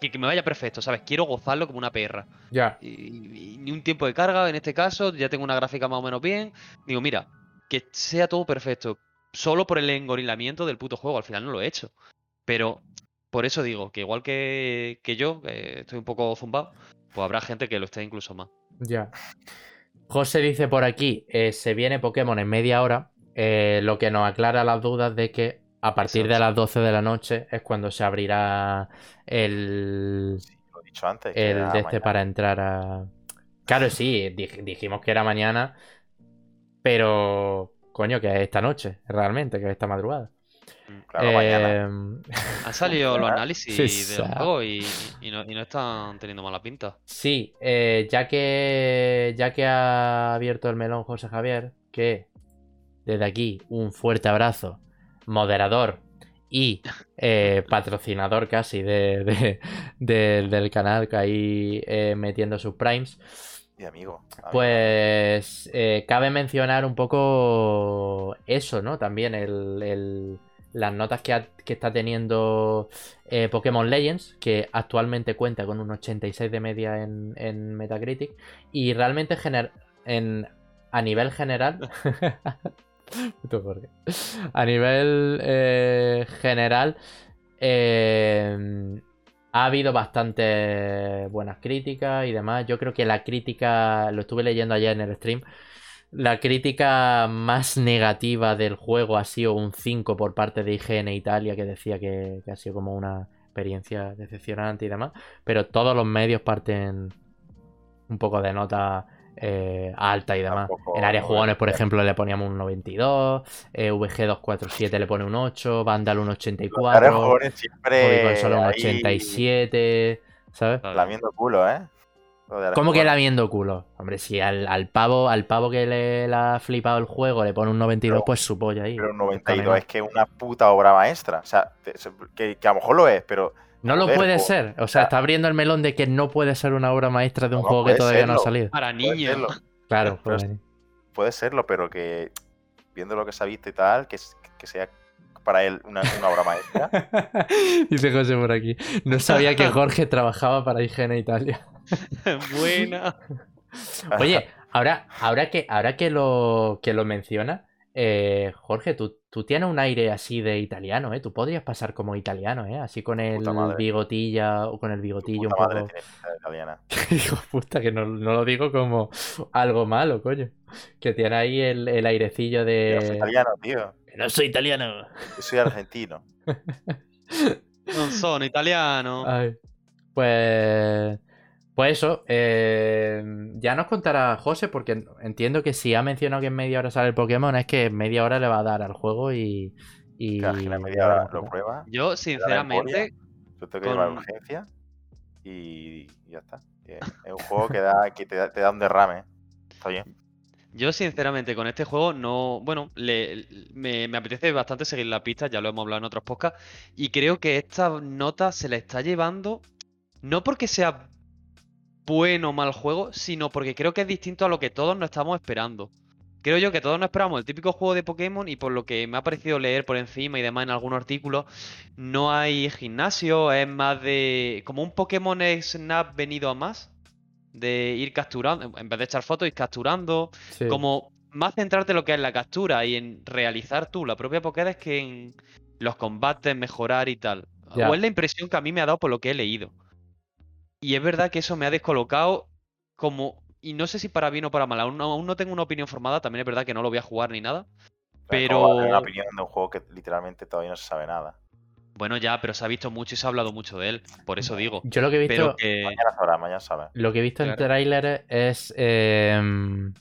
que, me vaya perfecto, ¿sabes? Quiero gozarlo como una perra. Ya. y, ni un tiempo de carga en este caso, ya tengo una gráfica más o menos bien. Digo, mira, que sea todo perfecto solo por el engorilamiento del puto juego. Al final no lo he hecho. Pero por eso digo que igual que, yo, estoy un poco zumbado, pues habrá gente que lo esté incluso más. Ya. José dice por aquí, eh, se viene Pokémon en media hora, eh, lo que nos aclara las dudas de que a partir de las 12 de la noche es cuando se abrirá el... lo he dicho antes. El de este para entrar a... Claro, sí, dijimos que era mañana, pero Coño, que es esta noche, realmente, que es esta madrugada. Mm, claro, mañana. Em, Han salido los análisis del juego y, no, están teniendo mala pinta. Sí, eh, ya que ya que ha abierto el melón José Javier, que desde aquí un fuerte abrazo, moderador y eh, patrocinador casi de, del canal que ahí eh, metiendo sus primes amigo. Pues eh, cabe mencionar un poco eso, ¿no? También el, las notas que, está teniendo Pokémon Legends, que actualmente cuenta con un 86 de media en, Metacritic. Y realmente en, a nivel general... a nivel eh, general... Ha habido bastante buenas críticas y demás. Yo creo que la crítica, lo estuve leyendo ayer en el stream, la crítica más negativa del juego ha sido un 5 por parte de IGN Italia, que decía que, que ha sido como una experiencia decepcionante y demás. Pero todos los medios parten un poco de nota eh, alta y demás. en área jugones, por ejemplo, le poníamos un 92, eh, VG247 le pone un 8, Vandal un 84, siempre solo un 87, ¿sabes? Lamiendo culo, ¿eh? ¿Cómo que lamiendo culo? Hombre, si al, pavo, al pavo que le, ha flipado el juego le pone un 92, pues su polla ahí. Pero un 92 es que es una puta obra maestra. O sea, que, a lo mejor lo es, pero. No lo puede ser. O sea, está abriendo el melón de que no puede ser una obra maestra de un juego que todavía no ha salido. Para niños. Claro, puede serlo, pero que viendo lo que se ha visto y tal, que, que sea para él una, obra maestra. Dice José por aquí. No sabía que Jorge trabajaba para Higiene Italia. Buena. Oye, ahora, ahora, que, ahora que, lo, que lo menciona, eh, Jorge, tú, tú, tienes un aire así de italiano, ¿eh? Tú podrías pasar como italiano, ¿eh? Así con el bigotilla o con el bigotillo un poco. Hijo puta, que no, lo digo como algo malo, coño. Que tiene ahí el, el airecillo de. Yo soy italiano, tío. no soy italiano. Yo soy argentino. no son italiano. Pues. Pues eso, eh, ya nos contará José, porque entiendo que si ha mencionado que en media hora sale el Pokémon, es que en media hora le va a dar al juego y. y media hora lo prueba. Yo, sinceramente. Yo tengo que llevar urgencia y ya está. Es un juego que, da, que te, da, un derrame. Está bien. Yo, sinceramente, con este juego no. Bueno, le, me, me, apetece bastante seguir la pista, ya lo hemos hablado en otros podcasts. Y creo que esta nota se la está llevando. No porque sea bueno o mal juego, sino porque creo que es distinto a lo que todos nos estamos esperando. Creo yo que todos nos esperamos el típico juego de Pokémon y por lo que me ha parecido leer por encima y demás en algún artículo, no hay gimnasio, es más de... como un Pokémon Snap venido a más, de ir capturando, en vez de echar fotos, ir capturando, como más centrarte en lo que es la captura y en realizar tú la propia Pokédex que en los combates, mejorar y tal. O es la impresión que a mí me ha dado por lo que he leído. Y es verdad que eso me ha descolocado como... Y no sé si para bien o para mal, aún no, tengo una opinión formada, también es verdad que no lo voy a jugar ni nada. Pero... una opinión de un juego que literalmente todavía no se sabe nada. Bueno, ya, pero se ha visto mucho y se ha hablado mucho de él, por eso digo. Yo lo que he visto. Mañana sabrá, mañana sabe. Lo que he visto en trailer es. Em,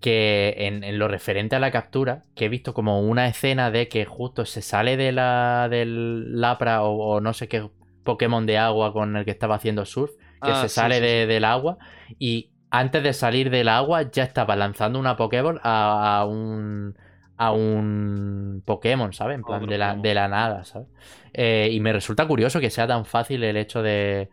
que en, lo referente a la captura, que he visto como una escena de que justo se sale de la del Lapra o no sé qué Pokémon de agua con el que estaba haciendo surf, que ah, se sale del agua y antes de salir del agua ya estaba lanzando una Pokéball a, un a un Pokémon, ¿sabes? En plan, de la, de la, nada, ¿sabes? Eh, y me resulta curioso que sea tan fácil el hecho de.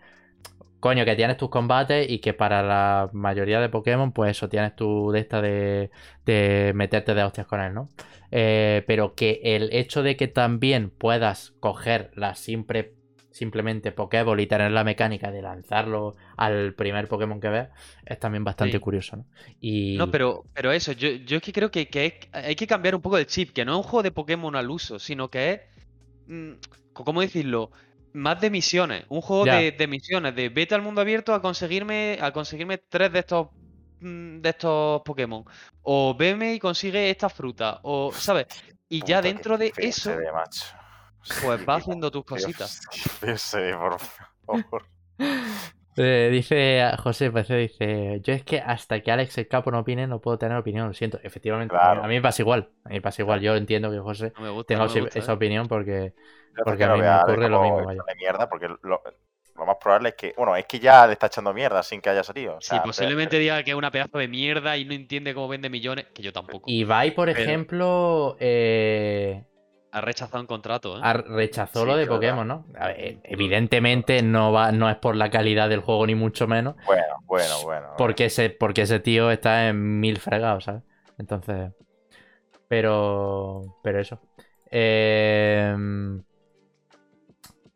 Coño, que tienes tus combates y que para la mayoría de Pokémon, pues eso, tienes tu de esta de, de meterte de hostias con él, ¿no? Eh, pero que el hecho de que también puedas coger la simple simplemente Pokéball y tener la mecánica de lanzarlo al primer Pokémon que veas, es también bastante curioso, ¿no? Y... No, pero, pero eso, yo, yo es que creo que, hay que cambiar un poco el chip, que no es un juego de Pokémon al uso, sino que es, mm, ¿cómo decirlo? Más de misiones, un juego de, misiones, de vete al mundo abierto a conseguirme, a conseguirme tres de estos mm, de estos Pokémon. O veme y consigue esta fruta. O, ¿sabes? Y ya dentro de eso. Pues va haciendo tus cositas. por favor. Eh, dice José parece dice, yo es que hasta que Alex el capo no opine no puedo tener opinión, lo siento. Efectivamente, a mí me pasa igual. A mí me pasa igual. Yo entiendo que José tenga esa ¿eh? opinión porque, porque a mí me ocurre lo mismo. Vaya. mierda porque lo, más probable es que, bueno, es que ya le está echando mierda sin que haya salido. sí, posiblemente diga que es una pedazo de mierda y no entiende cómo vende millones, que yo tampoco. Y Vai, por ejemplo, eh, ha rechazado un contrato, ¿eh? Ha rechazó lo de Pokémon, ¿no? evidentemente no va, no es por la calidad del juego ni mucho menos. Bueno, bueno, bueno. Porque ese, porque ese tío está en mil fregados, ¿sabes? Entonces. Pero. Pero eso. Em,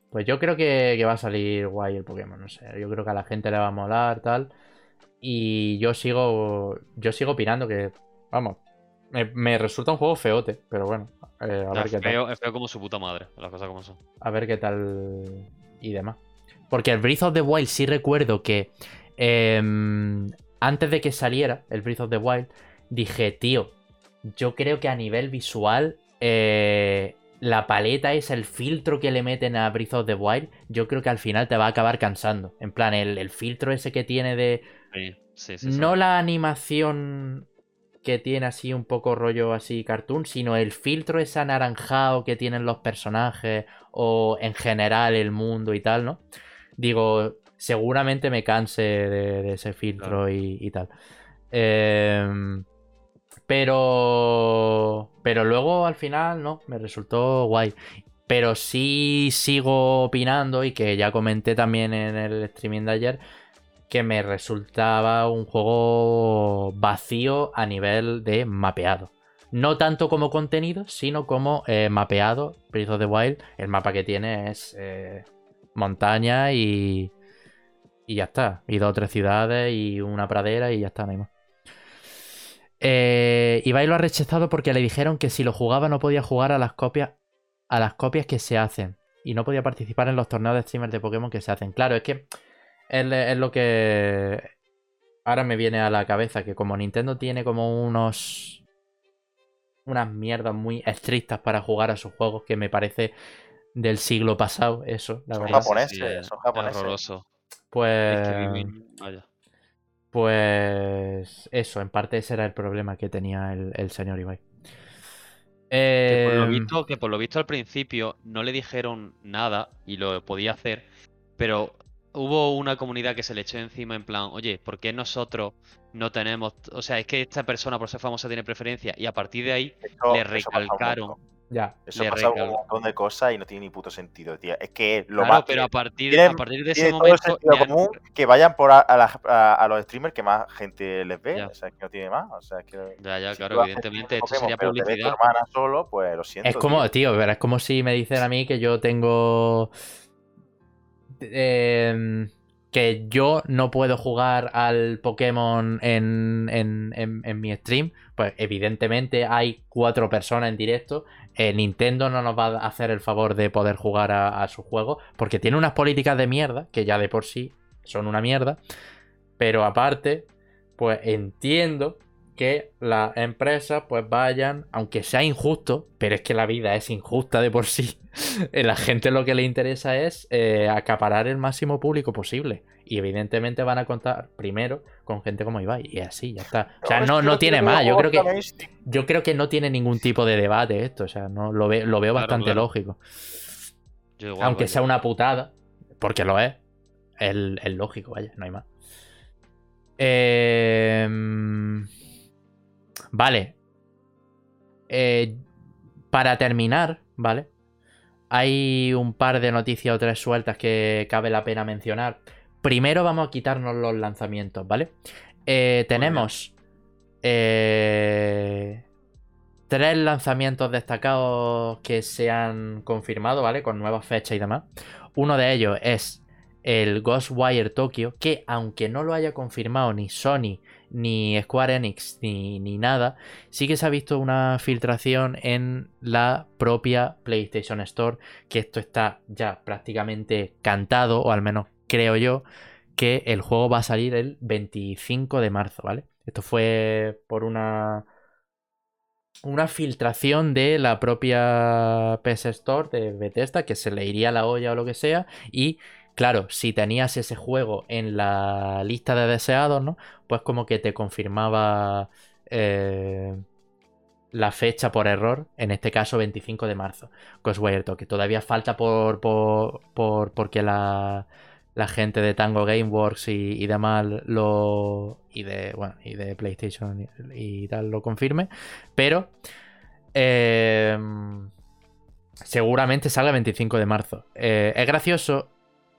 pues yo creo que, que, va a salir guay el Pokémon, no sé. Yo creo que a la gente le va a molar, tal. Y yo sigo. Yo sigo opinando que. Vamos. Me resulta un juego feote, pero bueno. Eh, a ver qué tal. Es feo como su puta madre, las cosas como son. A ver qué tal y demás. Porque el Breath of the Wild sí recuerdo que em, antes de que saliera el Breath of the Wild, dije, tío, yo creo que a nivel visual, eh, la paleta es el filtro que le meten a Breath of the Wild, yo creo que al final te va a acabar cansando. En plan, el, filtro ese que tiene de... Sí, sí, no la animación que tiene así un poco rollo así cartoon, sino el filtro ese anaranjado que tienen los personajes o en general el mundo y tal, ¿no? Digo, seguramente me canse de, ese filtro y, tal. Em, pero. Pero luego al final, no, me resultó guay. Pero sí sigo opinando y que ya comenté también en el streaming de ayer que me resultaba un juego vacío a nivel de mapeado. No tanto como contenido, sino como eh, mapeado. Breath of the Wild, el mapa que tiene es eh, montaña y, y ya está. Y dos o tres ciudades y una pradera y ya está, no hay más. Eh, Ibai lo ha rechazado porque le dijeron que si lo jugaba no podía jugar a las copias a las copias que se hacen y no podía participar en los torneos de streamers de Pokémon que se hacen. Claro, es que es, lo que ahora me viene a la cabeza, que como Nintendo tiene como unos... unas mierdas muy estrictas para jugar a sus juegos, que me parece del siglo pasado, eso, la son Japoneses, son japoneses, Pues... Pues eso, en parte ese era el problema que tenía el, señor Ibai. Que, por lo em, visto, que por lo visto al principio no le dijeron nada y lo podía hacer, pero hubo una comunidad que se le echó encima en plan, oye, ¿por qué nosotros no tenemos... O sea, es que esta persona por ser famosa tiene preferencia y a partir de ahí le recalcaron... Ya. Eso pasa un montón de cosas y no tiene ni puto sentido, tío. Es que lo claro, pero a partir, a partir de ese momento. común que vayan por a, los streamers que más gente les ve. O sea, que no tiene más. O sea, que ya, ya, claro, evidentemente. Esto sería publicidad. hermana solo, pues lo siento. Es como, tío, es como si me dicen a mí que yo tengo Em, que yo no puedo jugar al Pokémon en, en, mi stream, pues evidentemente hay cuatro personas en directo. Eh, Nintendo no nos va a hacer el favor de poder jugar a, su juego, porque tiene unas políticas de mierda, que ya de por sí son una mierda. Pero aparte, pues entiendo que las empresas pues vayan, aunque sea injusto, pero es que la vida es injusta de por sí, eh, la gente lo que le interesa es eh, acaparar el máximo público posible. Y evidentemente van a contar primero con gente como Ibai. Y así, ya está. O sea, no, no, tiene más. Yo creo que yo creo que no tiene ningún tipo de debate esto. O sea, no lo, lo veo bastante lógico. Aunque sea una putada, porque lo es. Es, es lógico, vaya, no hay más. Eh... Vale. Eh, para terminar, ¿vale? Hay un par de noticias o tres sueltas que cabe la pena mencionar. Primero vamos a quitarnos los lanzamientos, ¿vale? Eh, tenemos eh, tres lanzamientos destacados que se han confirmado, ¿vale? Con nuevas fechas y demás. Uno de ellos es el Ghostwire Tokyo, que aunque no lo haya confirmado ni Sony ni Square Enix ni, ni, nada, sí que se ha visto una filtración en la propia PlayStation Store, que esto está ya prácticamente cantado, o al menos creo yo, que el juego va a salir el 25 de marzo, ¿vale? Esto fue por una una filtración de la propia PS Store de Bethesda, que se le iría la olla o lo que sea, y Claro, si tenías ese juego en la lista de deseados, ¿no? Pues como que te confirmaba eh, la fecha por error, en este caso 25 de marzo. Ghostwire que todavía falta por, por, por porque la, la, gente de Tango Gameworks y, y demás lo y de bueno y de PlayStation y, tal lo confirme, pero eh, seguramente salga el 25 de marzo. Eh, es gracioso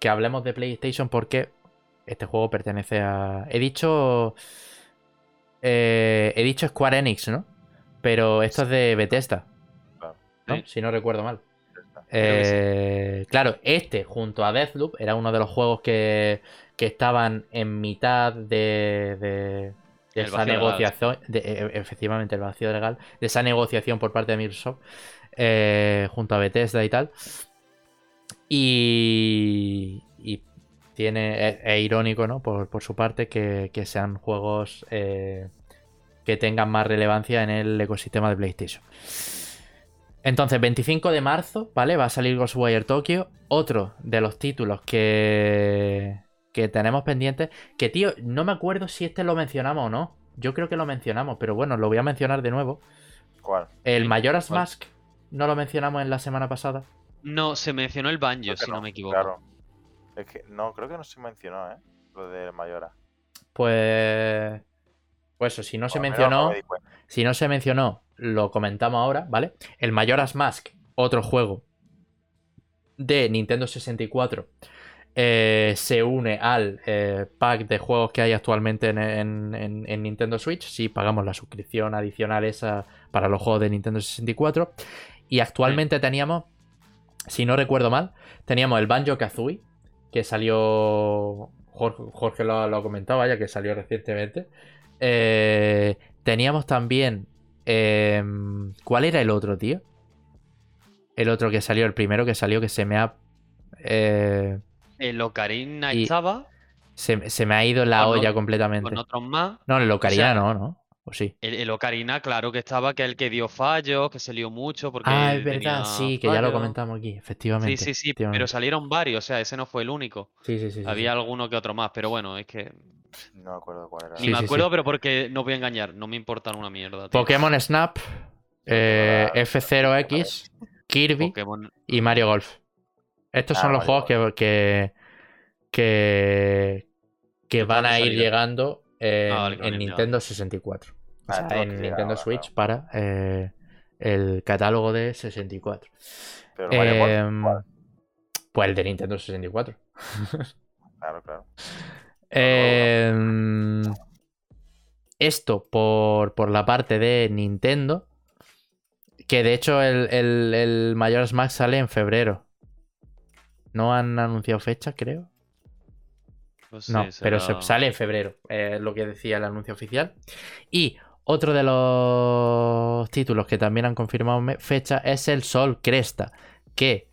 que hablemos de PlayStation porque este juego pertenece a. He dicho. Eh, he dicho Square Enix, ¿no? Pero esto es de Bethesda. ¿no? Si no recuerdo mal. Eh, claro, este junto a Deathloop era uno de los juegos que, que estaban en mitad de, de, esa negociación. De, e, efectivamente, el vacío legal. De esa negociación por parte de Microsoft eh, junto a Bethesda y tal. Y, tiene, es, irónico, ¿no? Por, su parte, que, sean juegos eh, que tengan más relevancia en el ecosistema de PlayStation. Entonces, 25 de marzo, ¿vale? Va a salir Ghostwire Tokyo. Otro de los títulos que, que tenemos pendientes. Que, tío, no me acuerdo si este lo mencionamos o no. Yo creo que lo mencionamos, pero bueno, lo voy a mencionar de nuevo. ¿Cuál? El Majora's Mask. ¿No lo mencionamos en la semana pasada? No, se mencionó el banjo, si no, me equivoco. Claro. Es que no, creo que no se mencionó, ¿eh? Lo de Mayora. Pues. Pues eso, si no se mencionó. si no se mencionó, lo comentamos ahora, ¿vale? El Mayoras Mask, otro juego de Nintendo 64 eh, se une al eh, pack de juegos que hay actualmente en, Nintendo Switch. Si pagamos la suscripción adicional esa para los juegos de Nintendo 64. Y actualmente teníamos, si no recuerdo mal, teníamos el Banjo Kazooie, que salió. Jorge, lo, ha comentado, ya que salió recientemente. Eh, teníamos también. Em, ¿Cuál era el otro, tío? El otro que salió, el primero que salió, que se me ha. El Ocarina estaba. Se, me ha ido la olla completamente. Con otros más. No, el Ocarina no, ¿no? ¿O sí? El, Ocarina, claro que estaba, que el que dio fallos, que se lió mucho. Porque ah, es verdad, sí, que ya lo comentamos aquí, efectivamente. Sí, sí, sí, pero salieron varios, o sea, ese no fue el único. Sí, sí, sí. Había alguno que otro más, pero bueno, es que. No me acuerdo cuál era. Ni me acuerdo, pero porque no voy a engañar, no me importan una mierda. Pokémon Snap, eh, F0X, Kirby y Mario Golf. Estos ah, son los juegos que, que, que, van a ir llegando en, ah, Nintendo 64. o sea, en Nintendo Switch para eh, el catálogo de 64. Em, pues el de Nintendo 64. claro, claro. Em, esto por, por, la parte de Nintendo. Que de hecho el, el, el Majora's Max sale en febrero. No han anunciado fecha, creo. No, pero se sale en febrero, es lo que decía el anuncio oficial. Y otro de los títulos que también han confirmado fecha es el Sol Cresta, que,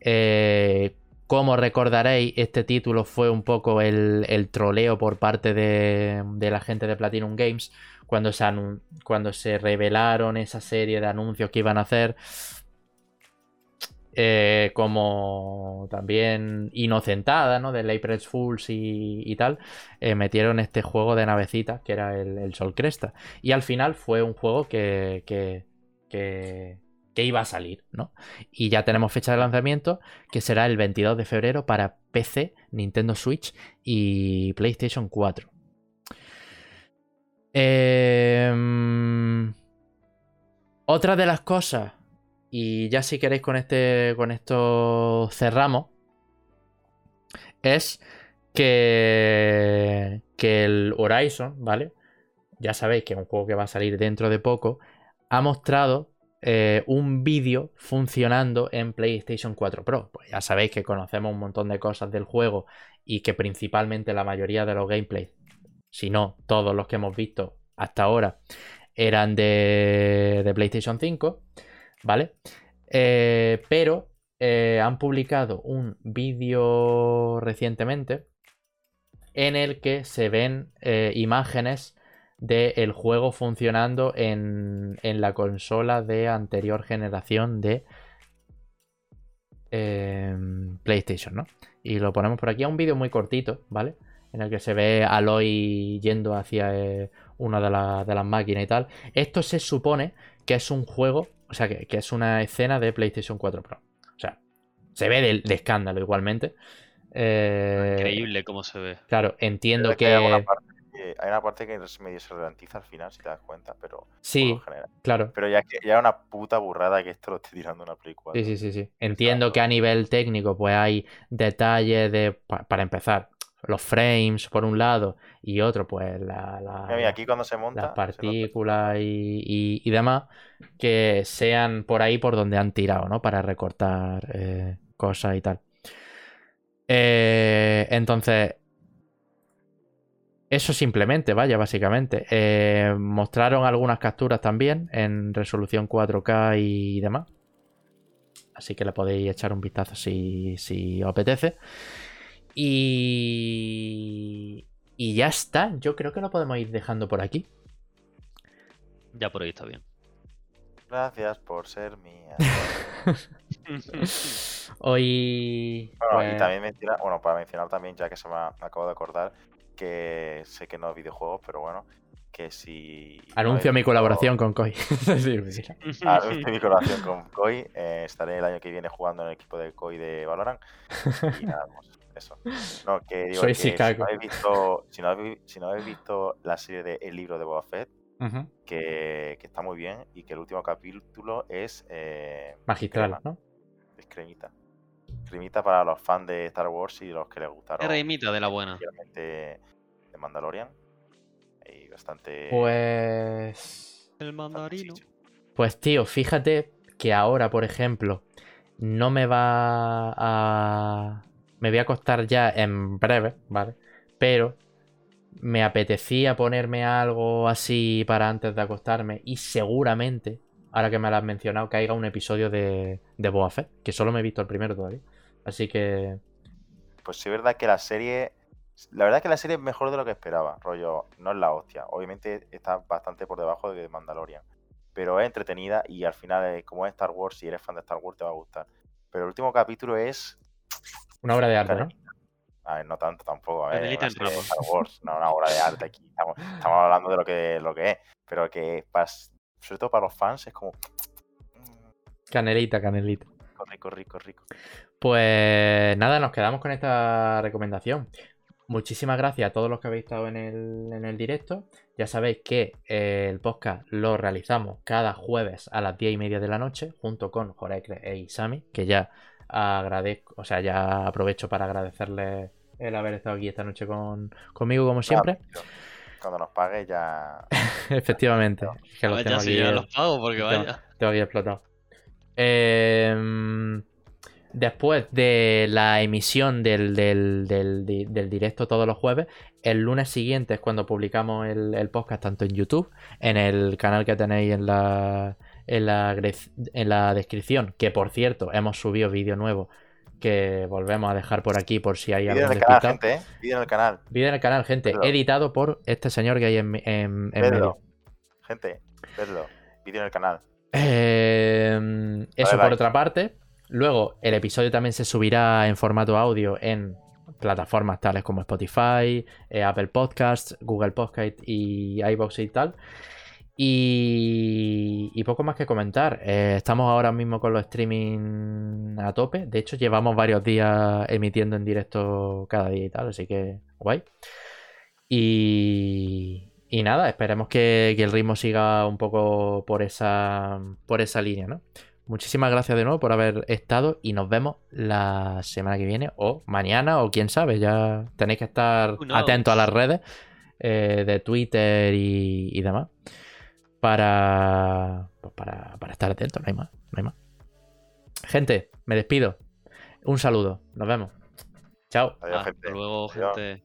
eh, como recordaréis, este título fue un poco el, troleo por parte de, la gente de Platinum Games cuando se, cuando se revelaron esa serie de anuncios que iban a hacer eh, como también inocentada, ¿no? De April Fools y, y tal, eh, metieron este juego de navecitas que era el, Sol Cresta. Y al final fue un juego que, que, que, iba a salir, ¿no? Y ya tenemos fecha de lanzamiento que será el 22 de febrero para PC, Nintendo Switch y PlayStation 4. Em, otra de las cosas y ya si queréis con este. con esto cerramos. Es que. que el Horizon, ¿vale? Ya sabéis que es un juego que va a salir dentro de poco. Ha mostrado eh, un vídeo funcionando en PlayStation 4 Pro. Pues ya sabéis que conocemos un montón de cosas del juego y que principalmente la mayoría de los gameplays, si no todos los que hemos visto hasta ahora, eran de, de PlayStation 5. ¿Vale? Eh, pero eh, han publicado un vídeo recientemente en el que se ven eh, imágenes del juego funcionando en, la consola de anterior generación de em, PlayStation, ¿no? Y lo ponemos por aquí a un vídeo muy cortito, ¿vale? En el que se ve Aloy yendo hacia una de, de las máquinas y tal. Esto se supone que es un juego o sea, que, es una escena de PlayStation 4 Pro. O sea, se ve de, escándalo igualmente. Eh, Increíble cómo se ve. Claro, entiendo que... Hay, una parte que medio se ralentiza al final, si te das cuenta, pero... Sí, claro. Pero ya, ya una puta burrada que esto lo esté tirando una Play 4. Sí, sí, sí, sí. Entiendo que a nivel técnico pues hay detalles de... Para empezar, los frames por un lado y otro pues la, aquí cuando se monta las partículas y, demás que sean por ahí por donde han tirado no para recortar eh, cosas y tal. Eh, entonces eso simplemente vaya básicamente. Eh, mostraron algunas capturas también en resolución 4K y demás. Así que le podéis echar un vistazo si, si os apetece y... Y ya está. Yo creo que lo podemos ir dejando por aquí. Ya por ahí está bien. Gracias por ser mía. Hoy. Bueno, y pues también mencionar, bueno, para mencionar también, ya que se me, acabo de acordar, que sé que no es videojuegos, pero bueno, que si. Anuncio mi colaboración con Koi. Anuncio mi colaboración con Koi. Eh, estaré el año que viene jugando en el equipo de Koi de Valorant. Y nada, Eso. No, que digo Soy que si no, Chicago. habéis visto, si, no habéis, si no habéis visto la serie de El libro de Boba Fett, que, que está muy bien y que el último capítulo es eh, Magistral, crema, ¿no? es cremita. Cremita para los fans de Star Wars y los que les gustaron Remita de la buena. de Mandalorian. Y bastante. Pues. El mandarino. Pues tío, fíjate que ahora, por ejemplo, no me va a... Me voy a acostar ya en breve, ¿vale? Pero me apetecía ponerme algo así para antes de acostarme y seguramente, ahora que me lo has mencionado, caiga un episodio de, de Boba Fett, que solo me he visto el primero todavía. Así que... Pues sí, es verdad que la serie. La verdad es que la serie es mejor de lo que esperaba. Rollo, no es la hostia. Obviamente está bastante por debajo de Mandalorian. Pero es entretenida y al final, como es Star Wars, si eres fan de Star Wars, te va a gustar. Pero el último capítulo es. Una obra de arte, ¿no? A ver, no tanto tampoco. A ver. Star Wars, no una obra de arte aquí. Estamos, estamos hablando de lo que, lo que es. Pero que, pas- sobre todo para los fans, es como. Canelita, canelita. Rico, rico, rico, rico. Pues nada, nos quedamos con esta recomendación. Muchísimas gracias a todos los que habéis estado en el, en el directo. Ya sabéis que eh, el podcast lo realizamos cada jueves a las 10 y media de la noche, junto con Jorecre e Isami, que ya agradezco, o sea, ya aprovecho para agradecerles el haber estado aquí esta noche con, conmigo, como siempre. Claro, Cuando nos pague ya. Efectivamente. es que los tengo si aquí, yo eh, los pago, porque tengo- vaya. Tengo aquí explotado. Em, después de la emisión del, del- del del directo todos los jueves, el lunes siguiente es cuando publicamos el, el podcast tanto en YouTube, en el canal que tenéis en la, en la, gre- en la descripción, que por cierto hemos subido vídeo nuevo que volvemos a dejar por aquí por si hay Vídeo algún canal, gente, ¿eh? Vídeo en el canal. Vídeo en el canal, gente, editado por este señor que hay en, en, en Vedlo. medio. Gente, vedlo. Vídeo en el canal. Eh, eso por otra parte. Luego, el episodio también se subirá en formato audio en plataformas tales como Spotify, eh, Apple Podcasts, Google Podcast y iBox y tal. Y, y poco más que comentar. Eh, estamos ahora mismo con los streaming a tope. De hecho, llevamos varios días emitiendo en directo cada día y tal, así que guay. Y, y nada, esperemos que, que el ritmo siga un poco por esa, por esa línea, ¿no? Muchísimas gracias de nuevo por haber estado y nos vemos la semana que viene o mañana o quién sabe, ya tenéis que estar atentos a las redes eh, de Twitter y, y demás para, pues para, para estar atentos, no hay más, no hay más. Gente, me despido. Un saludo, nos vemos. Chao. Adiós, Hasta gente. luego, gente.